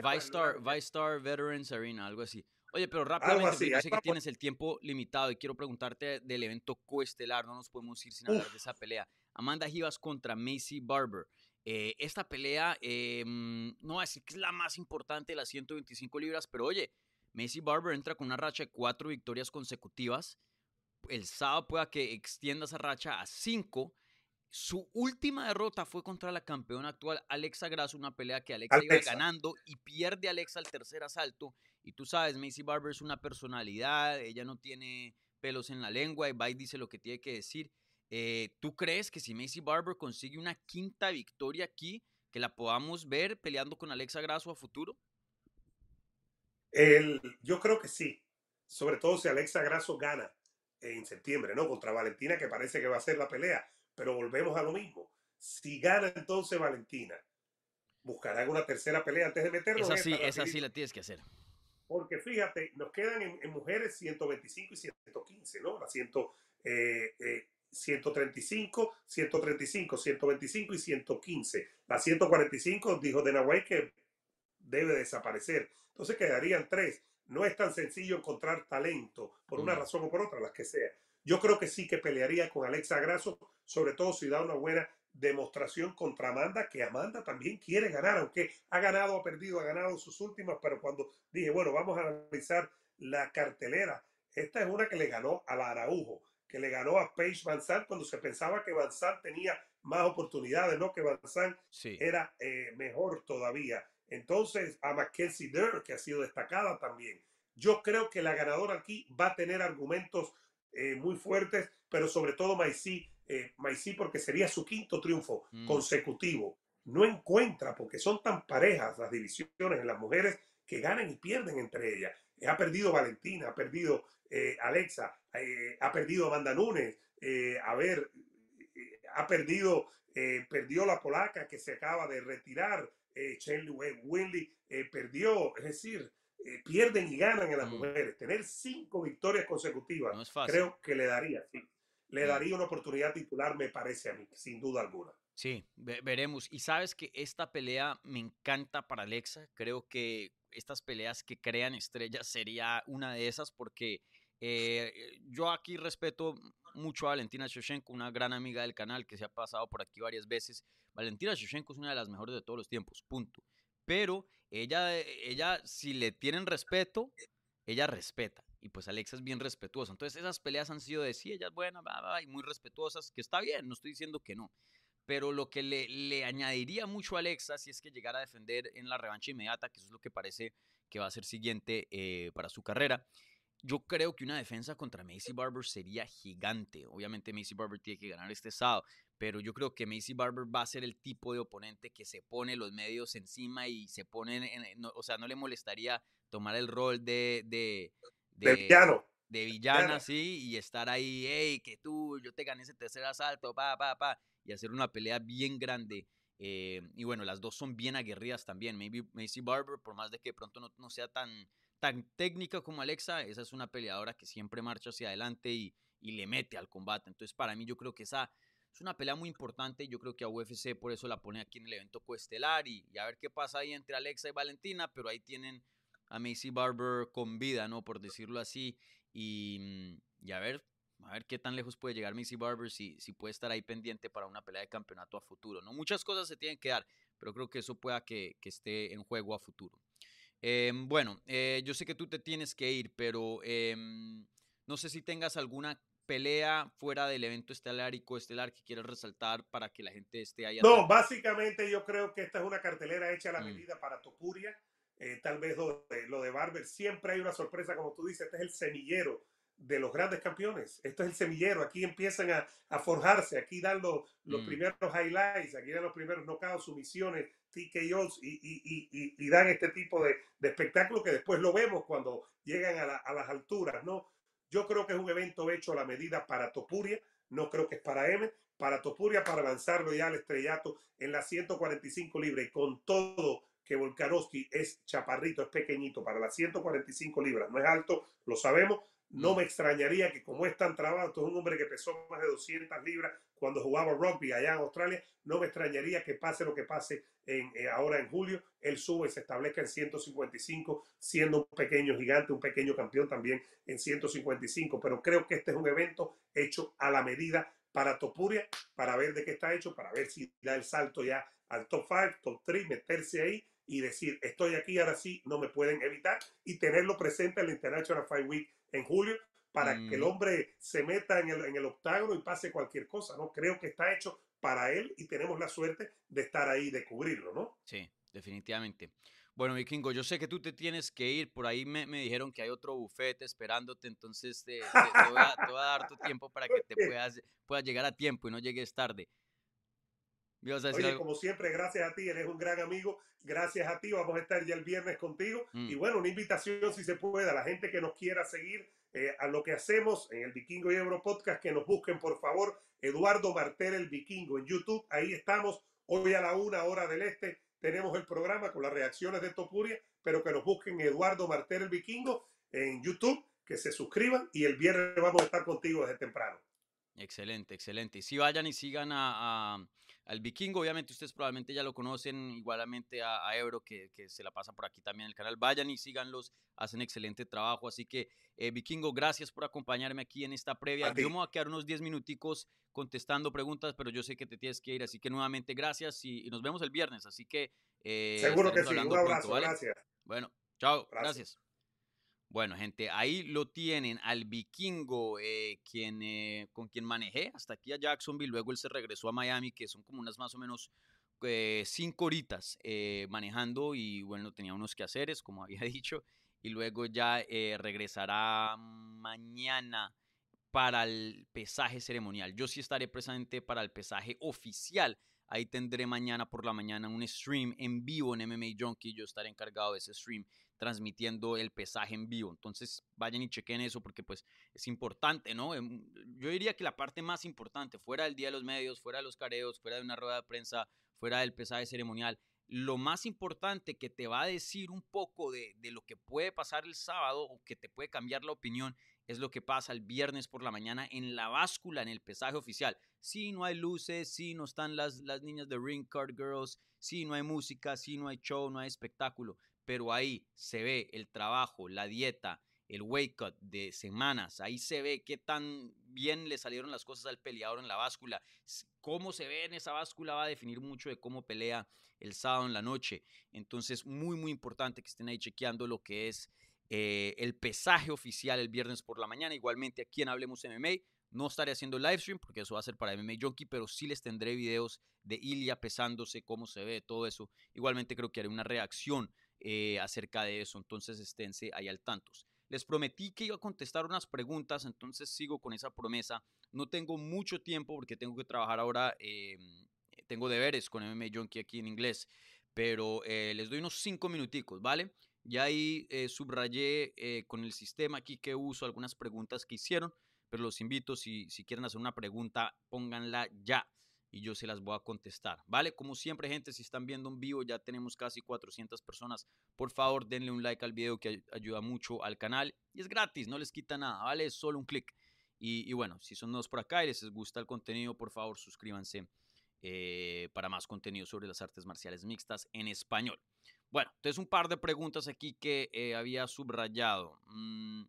Vistar Veterans Arena, algo así. Oye, pero rápidamente, yo sé que tienes el tiempo limitado y quiero preguntarte del evento coestelar, no nos podemos ir sin hablar de esa pelea. Amanda Givas contra Macy Barber. Eh, esta pelea, em, no voy a decir que es la más importante de las 125 libras, pero oye, Macy Barber entra con una racha de cuatro victorias consecutivas. El sábado pueda que extienda esa racha a cinco. Su última derrota fue contra la campeona actual Alexa Grasso, una pelea que Alexa, Alexa. iba ganando y pierde Alexa al tercer asalto y tú sabes, Macy Barber es una personalidad, ella no tiene pelos en la lengua y va y dice lo que tiene que decir. Eh, ¿Tú crees que si Macy Barber consigue una quinta victoria aquí, que la podamos ver peleando con Alexa Grasso a futuro? El, yo creo que sí, sobre todo si Alexa Grasso gana en septiembre, ¿no? Contra Valentina, que parece que va a ser la pelea, pero volvemos a lo mismo. Si gana entonces Valentina, buscarán una tercera pelea antes de meterlo. Esa sí, esa sí la tienes que hacer. Porque fíjate, nos quedan en, mujeres 125 y 115, ¿no? La 100, eh, 135, 135, 125 y 115. La 145 dijo Denaway que debe desaparecer. Entonces quedarían tres. No es tan sencillo encontrar talento, por una razón o por otra, las que sea. Yo creo que sí que pelearía con Alexa Grasso, sobre todo si da una buena demostración contra Amanda, que Amanda también quiere ganar, aunque ha ganado, ha perdido, ha ganado sus últimas, pero cuando dije, bueno, vamos a analizar la cartelera, esta es una que le ganó a la Araujo, que le ganó a Paige Van cuando se pensaba que Van tenía más oportunidades, ¿no? Que Van era eh, mejor todavía. Entonces, a Mackenzie Durr, que ha sido destacada también. Yo creo que la ganadora aquí va a tener argumentos eh, muy fuertes, pero sobre todo Maicí eh, porque sería su quinto triunfo mm. consecutivo. No encuentra, porque son tan parejas las divisiones en las mujeres que ganan y pierden entre ellas. Eh, ha perdido Valentina, ha perdido eh, Alexa, eh, ha perdido Amanda Nunes, a ver, ha perdido, perdió la polaca que se acaba de retirar, Chen Winley perdió, es decir, eh, pierden y ganan en las Mm. mujeres. Tener cinco victorias consecutivas, No creo que le daría, sí, le Mm. daría una oportunidad titular, me parece a mí, sin duda alguna. Sí, ve- veremos. Y sabes que esta pelea me encanta para Alexa. Creo que estas peleas que crean estrellas sería una de esas porque eh, yo aquí respeto mucho a Valentina Shevchenko, una gran amiga del canal que se ha pasado por aquí varias veces. Valentina Shevchenko es una de las mejores de todos los tiempos, punto. Pero ella, ella si le tienen respeto, ella respeta. Y pues Alexa es bien respetuosa. Entonces esas peleas han sido de sí, ella es buena, va, va, y muy respetuosas, que está bien, no estoy diciendo que no pero lo que le, le añadiría mucho a Alexa si es que llegara a defender en la revancha inmediata, que es lo que parece que va a ser siguiente eh, para su carrera, yo creo que una defensa contra Macy Barber sería gigante. Obviamente Macy Barber tiene que ganar este sábado, pero yo creo que Macy Barber va a ser el tipo de oponente que se pone los medios encima y se pone, en, no- o sea, no le molestaría tomar el rol de... de, De villano. de villana, sí, y estar ahí, hey, que tú, yo te gané ese tercer asalto, pa, pa, pa, y hacer una pelea bien grande. eh, y bueno, las dos son bien aguerridas también. Maybe Macy Barber, por más de que de pronto no, no sea tan, tan técnica como Alexa, esa es una peleadora que siempre marcha hacia adelante y, y le mete al combate. Entonces, para mí, yo creo que esa es una pelea muy importante. Yo creo que a UFC por eso la pone aquí en el evento coestelar y, y a ver qué pasa ahí entre Alexa y Valentina, pero ahí tienen a Macy Barber con vida, ¿no? Por decirlo así. Y, mm, y a ver, a ver qué tan lejos puede llegar Macy Barber si, si puede estar ahí pendiente para una pelea de campeonato a futuro. ¿no? Muchas cosas se tienen que dar, pero creo que eso pueda que, que esté en juego a futuro. Em, bueno, eh, yo sé que tú te tienes que ir, pero em, no sé si tengas alguna pelea fuera del evento estelar y coestelar que quieras resaltar para que la gente esté ahí. No, atenta. básicamente yo creo que esta es una cartelera hecha a la Mm. medida para Topuria. Eh, tal vez lo de, lo de Barber. Siempre hay una sorpresa, como tú dices, este es el semillero de los grandes campeones. Esto es el semillero. Aquí empiezan a, a forjarse. Aquí dan los, los Mm. primeros highlights, aquí dan los primeros knockouts, sumisiones, TKOs y, y, y, y- y dan este tipo de, de espectáculo que después lo vemos cuando llegan a, la- a las alturas, ¿no? Yo creo que es un evento hecho a la medida para Topuria. No creo que es para M. Para Topuria, para lanzarlo ya al estrellato en las 145 libras y con todo que Volkanovski es chaparrito, es pequeñito, para las 145 libras, no es alto, lo sabemos. No Mm. me extrañaría que como es tan trabado, esto es un hombre que pesó más de 200 libras cuando jugaba rugby allá en Australia, no me extrañaría que pase lo que pase eh, ahora en julio, él sube y se establezca en 155, siendo un pequeño gigante, un pequeño campeón también en 155, pero creo que este es un evento hecho a la medida para Topuria, para ver de qué está hecho, para ver si da el salto ya al top 5, top 3, meterse ahí y decir, estoy aquí, ahora sí, no me pueden evitar, y tenerlo presente en la International Fight Week en julio, para que el Mm. hombre se meta en el, en el octágono y pase cualquier cosa, ¿no? Creo que está hecho para él y tenemos la suerte de estar ahí, de cubrirlo, ¿no? Sí, definitivamente. Bueno, Vikingo, yo sé que tú te tienes que ir. Por ahí me, me dijeron que hay otro bufete esperándote, entonces te, te- te voy, a, te voy a dar tu tiempo para que te puedas, puedas llegar a tiempo y no llegues tarde. ¿Me ibas a decir Oye, algo? como siempre, gracias a ti, eres un gran amigo, gracias a ti, vamos a estar ya el viernes contigo. Mm. Y bueno, una invitación si se puede a la gente que nos quiera seguir eh, a lo que hacemos en el Vikingo y Euro Podcast, que nos busquen por favor, Eduardo Martel el Vikingo en YouTube, ahí estamos, hoy a la una hora del este tenemos el programa con las reacciones de Topuria, pero que nos busquen Eduardo Martel el Vikingo en YouTube, que se suscriban y el viernes vamos a estar contigo desde temprano. Excelente, excelente. Y si vayan y sigan a, a- al Vikingo, obviamente ustedes probablemente ya lo conocen, igualmente a, a Ebro, que, que se la pasa por aquí también en el canal. Vayan y síganlos, hacen excelente trabajo. Así que, eh, Vikingo, gracias por acompañarme aquí en esta previa. Yo me voy a quedar unos 10 minuticos contestando preguntas, pero yo sé que te tienes que ir. Así que nuevamente, gracias y, y nos vemos el viernes. Así que... eh, Seguro que sí, un pronto, abrazo, ¿vale? gracias. Bueno, chao, Gracias. gracias. Bueno, gente, ahí lo tienen al vikingo, eh, quien, eh, con quien manejé hasta aquí a Jacksonville. Luego él se regresó a Miami, que son como unas más o menos eh, cinco horitas eh, manejando y bueno, tenía unos quehaceres, como había dicho. Y luego ya eh, regresará mañana para el pesaje ceremonial. Yo sí estaré presente para el pesaje oficial. Ahí tendré mañana por la mañana un stream en vivo en MMA Junkie. Yo estaré encargado de ese stream transmitiendo el pesaje en vivo. Entonces vayan y chequen eso porque pues es importante, ¿no? Em, Yo diría que la parte más importante, fuera del Día de los Medios, fuera de los careos, fuera de una rueda de prensa, fuera del pesaje ceremonial, lo más importante que te va a decir un poco de, de, lo que puede pasar el sábado o que te puede cambiar la opinión es lo que pasa el viernes por la mañana en la báscula, en el pesaje oficial. Si no hay luces, si no están las, las niñas de Ring Card Girls, si no hay música, si no hay show, no hay espectáculo, pero ahí se ve el trabajo, la dieta, el wake up de semanas. Ahí se ve qué tan bien le salieron las cosas al peleador en la báscula. Cómo se ve en esa báscula va a definir mucho de cómo pelea el sábado en la noche. Entonces, muy, muy importante que estén ahí chequeando lo que es eh, el pesaje oficial el viernes por la mañana. Igualmente aquí en Hablemos MMA. No estaré haciendo live stream porque eso va a ser para MMA Junkie, pero sí les tendré videos de Ilia pesándose, cómo se ve, todo eso. Igualmente creo que haré una reacción eh, acerca de eso, entonces esténse ahí al tantos. Les prometí que iba a contestar unas preguntas, entonces sigo con esa promesa. No tengo mucho tiempo porque tengo que trabajar ahora, eh, tengo deberes con MMA Junkie aquí en inglés, pero les doy unos cinco minuticos, ¿vale? Ya ahí eh, subrayé eh, con el sistema aquí que uso algunas preguntas que hicieron, pero los invito, si, si quieren hacer una pregunta, pónganla ya y yo se las voy a contestar, ¿vale? Como siempre, gente, si están viendo en vivo, ya tenemos casi 400 personas. Por favor, denle un like al video que ayuda mucho al canal y es gratis, no les quita nada, ¿vale? Es solo un clic. Y, y, bueno, si son nuevos por acá y les gusta el contenido, por favor, suscríbanse eh, para más contenido sobre las artes marciales mixtas en español. Bueno, entonces un par de preguntas aquí que eh, había subrayado. Mm.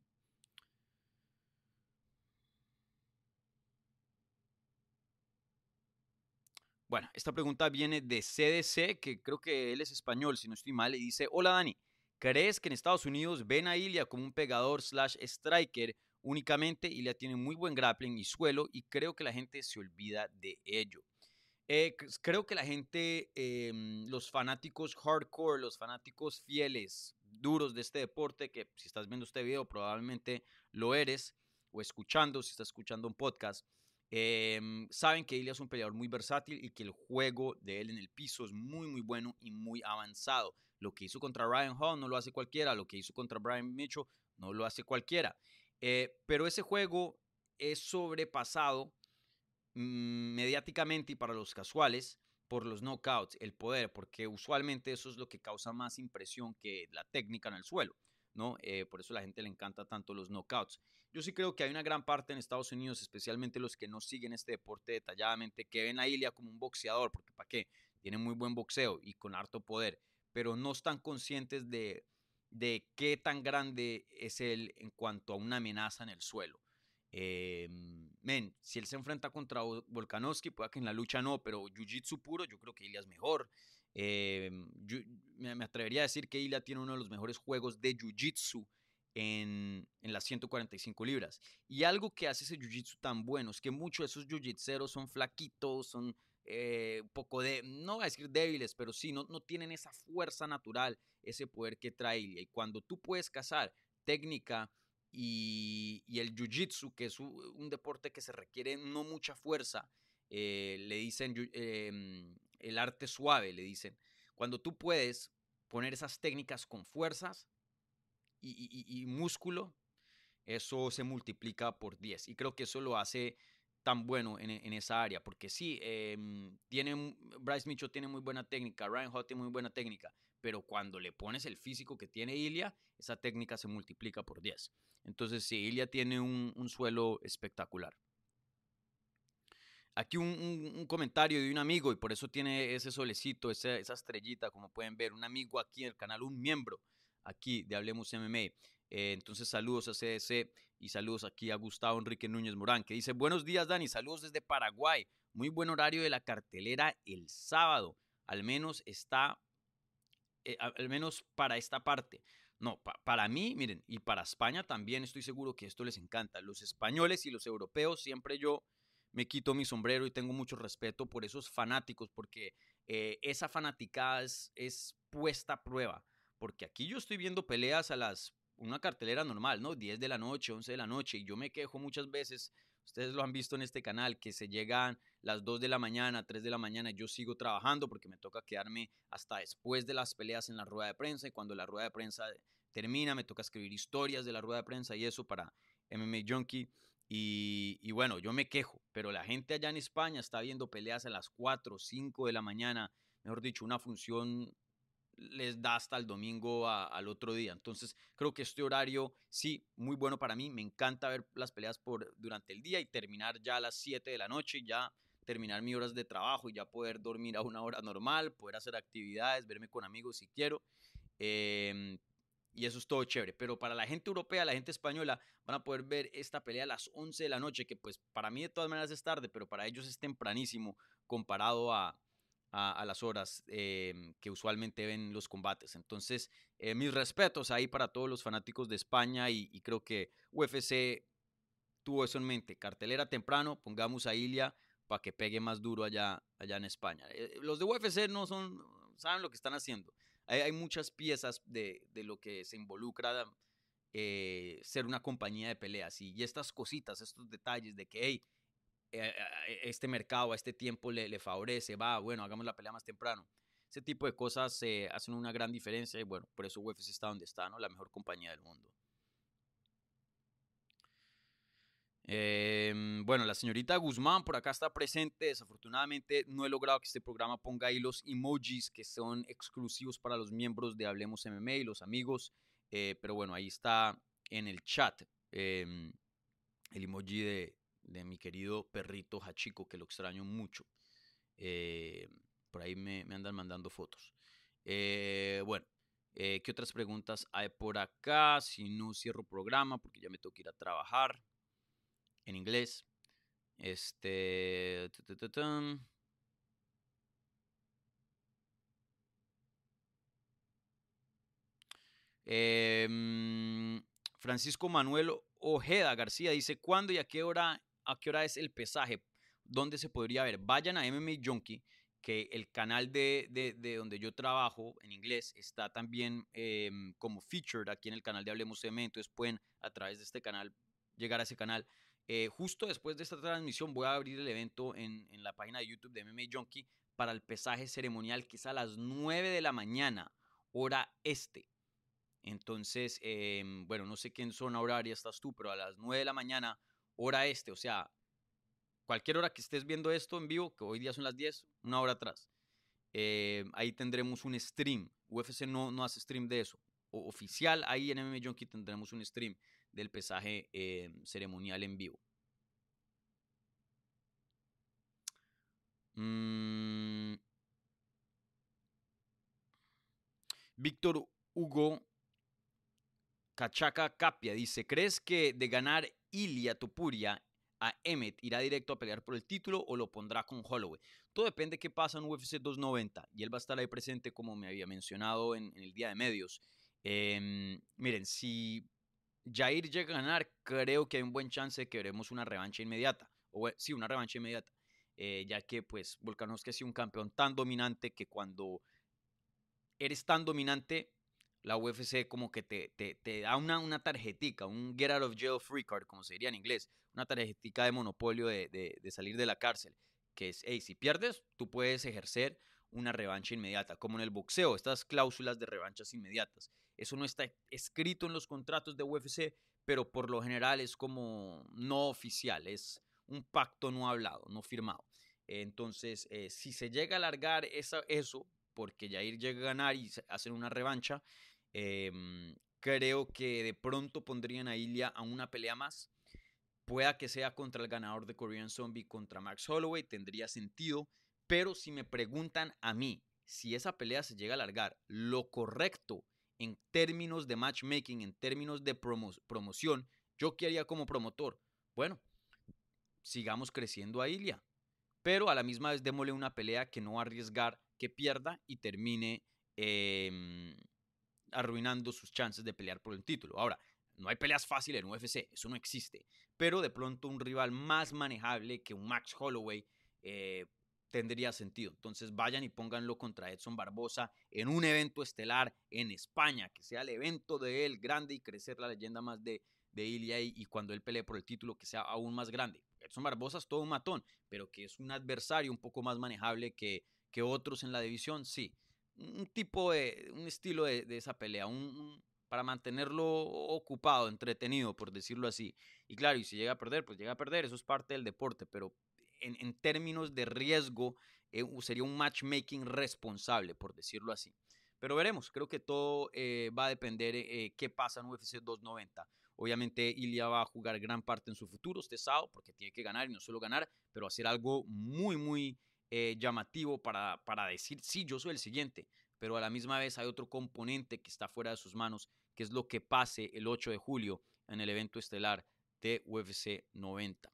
Bueno, esta pregunta viene de CDC, que creo que él es español, si no estoy mal, y dice, hola Dani, ¿crees que en Estados Unidos ven a Ilia como un pegador slash striker únicamente? Ilia tiene muy buen grappling y suelo y creo que la gente se olvida de ello. Eh, creo que la gente, em, los fanáticos hardcore, los fanáticos fieles, duros de este deporte, que si estás viendo este video probablemente lo eres, o escuchando, si estás escuchando un podcast, em, saben que Ilya es un peleador muy versátil y que el juego de él en el piso es muy, muy bueno y muy avanzado. Lo que hizo contra Ryan Hall no lo hace cualquiera, lo que hizo contra Brian Mitchell no lo hace cualquiera. Eh, pero ese juego es sobrepasado Mm, mediáticamente y para los casuales por los knockouts, el poder, porque usualmente eso es lo que causa más impresión que la técnica en el suelo, ¿no? Eh, por eso la gente le encanta tanto los knockouts. Yo sí creo que hay una gran parte en Estados Unidos, especialmente los que no siguen este deporte detalladamente, que ven a Ilia como un boxeador, porque ¿para qué? Tiene muy buen boxeo y con harto poder, pero no están conscientes de, qué tan grande es él en cuanto a una amenaza en el suelo. Eh, men, si él se enfrenta contra Volkanovski, puede que en la lucha no, pero Jiu-Jitsu puro, yo creo que Ilya es mejor. Eh, me atrevería a decir que Ilya tiene uno de los mejores juegos de Jiu-Jitsu en, en, las 145 libras. Y algo que hace ese Jiu-Jitsu tan bueno es que muchos de esos Jiu-Jitseros son flaquitos, son eh, un poco de, no voy a decir débiles, pero sí, no, no tienen esa fuerza natural, ese poder que trae Ilya. Y cuando tú puedes cazar técnica, y, el jiu-jitsu, que es un, deporte que se requiere no mucha fuerza, eh, le dicen em, el arte suave, le dicen. Cuando tú puedes poner esas técnicas con fuerzas y, músculo, eso se multiplica por 10. Y creo que eso lo hace tan bueno en, esa área, porque sí, em, tiene, Bryce Mitchell tiene muy buena técnica, Ryan Hall tiene muy buena técnica, pero cuando le pones el físico que tiene Ilya, esa técnica se multiplica por 10. Entonces, sí, Ilya tiene un, suelo espectacular. Aquí un, comentario de un amigo, y por eso tiene ese solecito, esa, estrellita, como pueden ver, un amigo aquí en el canal, un miembro aquí de Hablemos MMA. Eh, entonces, saludos a CDC y saludos aquí a Gustavo Enrique Núñez Morán, que dice, buenos días Dani, saludos desde Paraguay. Muy buen horario de la cartelera el sábado. Al menos está, eh, al menos para esta parte. No, para mí, miren, y para España también estoy seguro que esto les encanta. Los españoles y los europeos, siempre yo me quito mi sombrero y tengo mucho respeto por esos fanáticos, porque eh, esa fanaticada es, es, puesta a prueba. Porque aquí yo estoy viendo peleas a las, una cartelera normal, ¿no? 10 de la noche, 11 de la noche, y yo me quejo muchas veces Ustedes lo han visto en este canal, que se llegan las 2 de la mañana, 3 de la mañana, y yo sigo trabajando porque me toca quedarme hasta después de las peleas en la rueda de prensa, y cuando la rueda de prensa termina, me toca escribir historias de la rueda de prensa y eso para MMA Junkie. Y, bueno, yo me quejo, pero la gente allá en España está viendo peleas a las 4, 5 de la mañana. mejor dicho, una función les da hasta el domingo al otro día. Entonces, creo que este horario, sí, muy bueno para mí. Me encanta ver las peleas por, durante el día y terminar ya a las 7 de la noche, ya terminar mis horas de trabajo y ya poder dormir a una hora normal, poder hacer actividades, verme con amigos si quiero. Em, y eso es todo chévere. Pero para la gente europea, la gente española, van a poder ver esta pelea a las 11 de la noche, que pues para mí de todas maneras es tarde, pero para ellos es tempranísimo comparado a, a, las horas em, que usualmente ven los combates. Entonces, eh, mis respetos ahí para todos los fanáticos de España y, creo que UFC tuvo eso en mente. Cartelera temprano, pongamos a Ilia para que pegue más duro allá, allá en España. Eh, los de UFC no son, saben lo que están haciendo. Hay, muchas piezas de, de, lo que se involucra eh, ser una compañía de peleas y, estas cositas, estos detalles de que, hey, eh, este mercado a este tiempo le, favorece, va, bueno, hagamos la pelea más temprano. Ese tipo de cosas eh, hacen una gran diferencia y bueno, por eso UFC está donde está, ¿no? La mejor compañía del mundo. Em, bueno, la señorita Guzmán por acá está presente. Desafortunadamente no he logrado que este programa ponga ahí los emojis que son exclusivos para los miembros de Hablemos MMA y los amigos. Eh, pero bueno, ahí está en el chat em, el emoji de, mi querido perrito Hachiko, que lo extraño mucho. Eh, por ahí me, andan mandando fotos. Eh, bueno, ¿qué otras preguntas hay por acá? Si no cierro programa, porque ya me tengo que ir a trabajar en inglés. Este. Em, Francisco Manuel Ojeda García dice: ¿Cuándo y a qué hora a qué hora es el pesaje, dónde se podría ver. Vayan a MMA Junkie, que el canal de, de, donde yo trabajo en inglés está también em, como featured aquí en el canal de Hablemos MMA, entonces pueden a través de este canal llegar a ese canal. Eh, justo después de esta transmisión voy a abrir el evento en, en la página de YouTube de MMA Junkie para el pesaje ceremonial que es a las 9 de la mañana, hora este. Entonces, em, bueno, no sé qué zona horaria estás tú, pero a las 9 de la mañana, hora este, o sea, cualquier hora que estés viendo esto en vivo, que hoy día son las 10, una hora atrás, eh, ahí tendremos un stream. UFC no, no hace stream de eso. Oficial, ahí en MMA Junkie tendremos un stream del pesaje eh, ceremonial en vivo. Mm. Víctor Hugo Cachaca Capia dice, ¿crees que de ganar Ilia Topuria a Emmet irá directo a pelear por el título o lo pondrá con Holloway. Todo depende de qué pasa en UFC 290 y él va a estar ahí presente como me había mencionado en, el día de medios. Em, miren, si Jair llega a ganar, creo que hay un buen chance de que veremos una revancha inmediata. O sí, una revancha inmediata. Eh, ya que pues Volkanovski ha sido un campeón tan dominante que cuando eres tan dominante la UFC como que te, te, da una, una tarjetica, un get out of jail free card, como se diría en inglés, una tarjetica de monopolio de, de, salir de la cárcel, que es, hey, si pierdes, tú puedes ejercer una revancha inmediata, como en el boxeo, estas cláusulas de revanchas inmediatas. Eso no está escrito en los contratos de UFC, pero por lo general es como no oficial, es un pacto no hablado, no firmado. Entonces, eh, si se llega a alargar eso, porque Jair llega a ganar y hacer una revancha, Em, creo que de pronto pondrían a Ilya a una pelea más. Pueda que sea contra el ganador de Korean Zombie contra Max Holloway, tendría sentido. Pero si me preguntan a mí si esa pelea se llega a alargar, lo correcto en términos de matchmaking, en términos de promoción, yo qué haría como promotor. Bueno, sigamos creciendo a Ilya. Pero a la misma vez démosle una pelea que no arriesgar que pierda y termine eh, arruinando sus chances de pelear por el título. Ahora, no hay peleas fáciles en UFC, eso no existe. Pero de pronto un rival más manejable que un Max Holloway eh, tendría sentido. Entonces vayan y pónganlo contra Edson Barbosa en un evento estelar en España, que sea el evento de él grande y crecer la leyenda más de, de y, cuando él pelee por el título que sea aún más grande. Edson Barbosa es todo un matón, pero que es un adversario un poco más manejable que, que otros en la división, sí un tipo de, un estilo de, esa pelea, un, para mantenerlo ocupado, entretenido, por decirlo así. Y claro, y si llega a perder, pues llega a perder, eso es parte del deporte, pero en, términos de riesgo eh, sería un matchmaking responsable, por decirlo así. Pero veremos, creo que todo eh, va a depender eh, qué pasa en UFC 290. Obviamente Ilya va a jugar gran parte en su futuro este sábado porque tiene que ganar y no solo ganar, pero hacer algo muy, muy llamativo para, para decir, sí, yo soy el siguiente. Pero a la misma vez hay otro componente que está fuera de sus manos, que es lo que pase el 8 de julio en el evento estelar de UFC 90.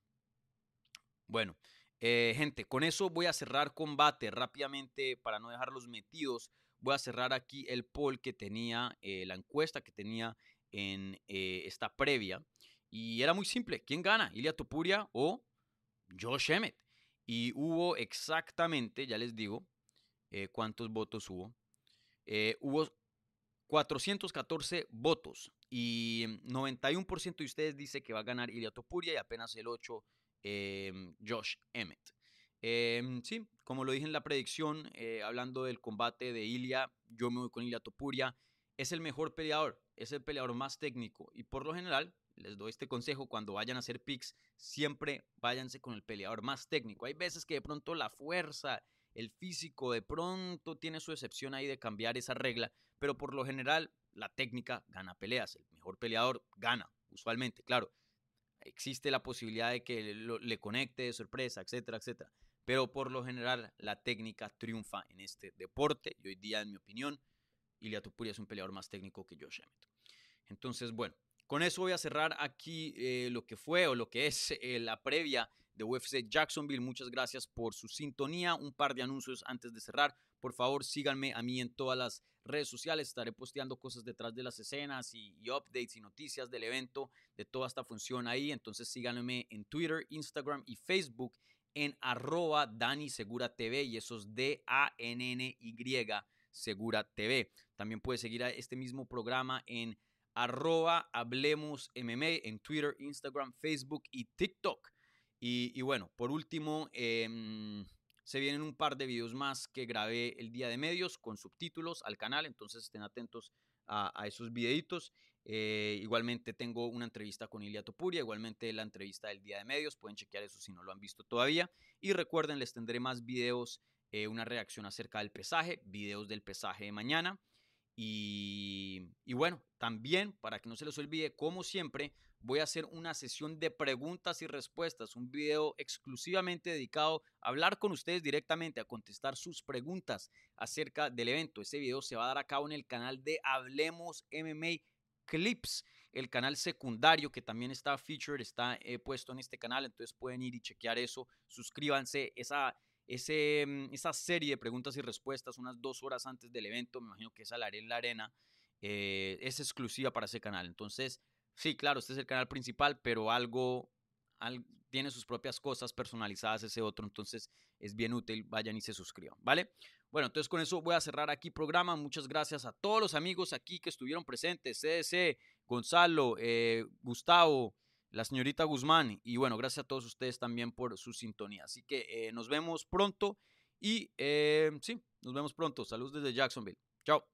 Bueno, eh, gente, con eso voy a cerrar combate rápidamente para no dejarlos metidos. Voy a cerrar aquí el poll que tenía, eh, la encuesta que tenía en eh, esta previa. Y era muy simple. ¿Quién gana? ¿Ilia Topuria o Josh Emmett? Y hubo exactamente, ya les digo, cuántos votos hubo. hubo 414 votos y 91% de ustedes dice que va a ganar Ilia Topuria y apenas el 8% Em, Josh Emmett. Em, sí, como lo dije en la predicción, eh, hablando del combate de Ilia, yo me voy con Ilia Topuria. Es el mejor peleador, es el peleador más técnico y por lo general, les doy este consejo, cuando vayan a hacer picks, siempre váyanse con el peleador más técnico. Hay veces que de pronto la fuerza, el físico, de pronto tiene su excepción ahí de cambiar esa regla, pero por lo general la técnica gana peleas, el mejor peleador gana, usualmente, claro existe la posibilidad de que le conecte de sorpresa, etcétera, etcétera. Pero por lo general la técnica triunfa en este deporte y hoy día, en mi opinión, Ilia Tupuria es un peleador más técnico que Josh Emmett. Entonces, bueno, con eso voy a cerrar aquí eh, lo que fue o lo que es eh, la previa de UFC Jacksonville. Muchas gracias por su sintonía. Un par de anuncios antes de cerrar. Por favor, síganme a mí en todas las redes sociales. Estaré posteando cosas detrás de las escenas y, updates y noticias del evento, de toda esta función ahí. Entonces síganme en Twitter, Instagram y Facebook en arroba Dani Segura y eso es D-A-N-N-Y Segura TV. También puedes seguir a este mismo programa en arroba Hablemos en Twitter, Instagram, Facebook y TikTok. Y, bueno, por último, em, se vienen un par de videos más que grabé el día de medios con subtítulos al canal, entonces estén atentos a, esos videitos. Eh, igualmente tengo una entrevista con Ilia Topuria, igualmente la entrevista del día de medios, pueden chequear eso si no lo han visto todavía. Y recuerden, les tendré más videos, eh, una reacción acerca del pesaje, videos del pesaje de mañana. Y, bueno, también para que no se les olvide, como siempre, voy a hacer una sesión de preguntas y respuestas, un video exclusivamente dedicado a hablar con ustedes directamente, a contestar sus preguntas acerca del evento. Ese video se va a dar a cabo en el canal de Hablemos MMA Clips, el canal secundario que también está featured, está eh, puesto en este canal, entonces pueden ir y chequear eso. Suscríbanse, esa, mm, esa serie de preguntas y respuestas, unas dos horas antes del evento, me imagino que esa la haré en la arena, eh, es exclusiva para ese canal. Entonces, sí, claro, este es el canal principal, pero algo, tiene sus propias cosas personalizadas ese otro, entonces es bien útil, vayan y se suscriban, ¿vale? Bueno, entonces con eso voy a cerrar aquí programa. Muchas gracias a todos los amigos aquí que estuvieron presentes, CDC, Gonzalo, eh, Gustavo, la señorita Guzmán, y bueno, gracias a todos ustedes también por su sintonía. Así que eh, nos vemos pronto y eh, sí, nos vemos pronto. Saludos desde Jacksonville. Chao.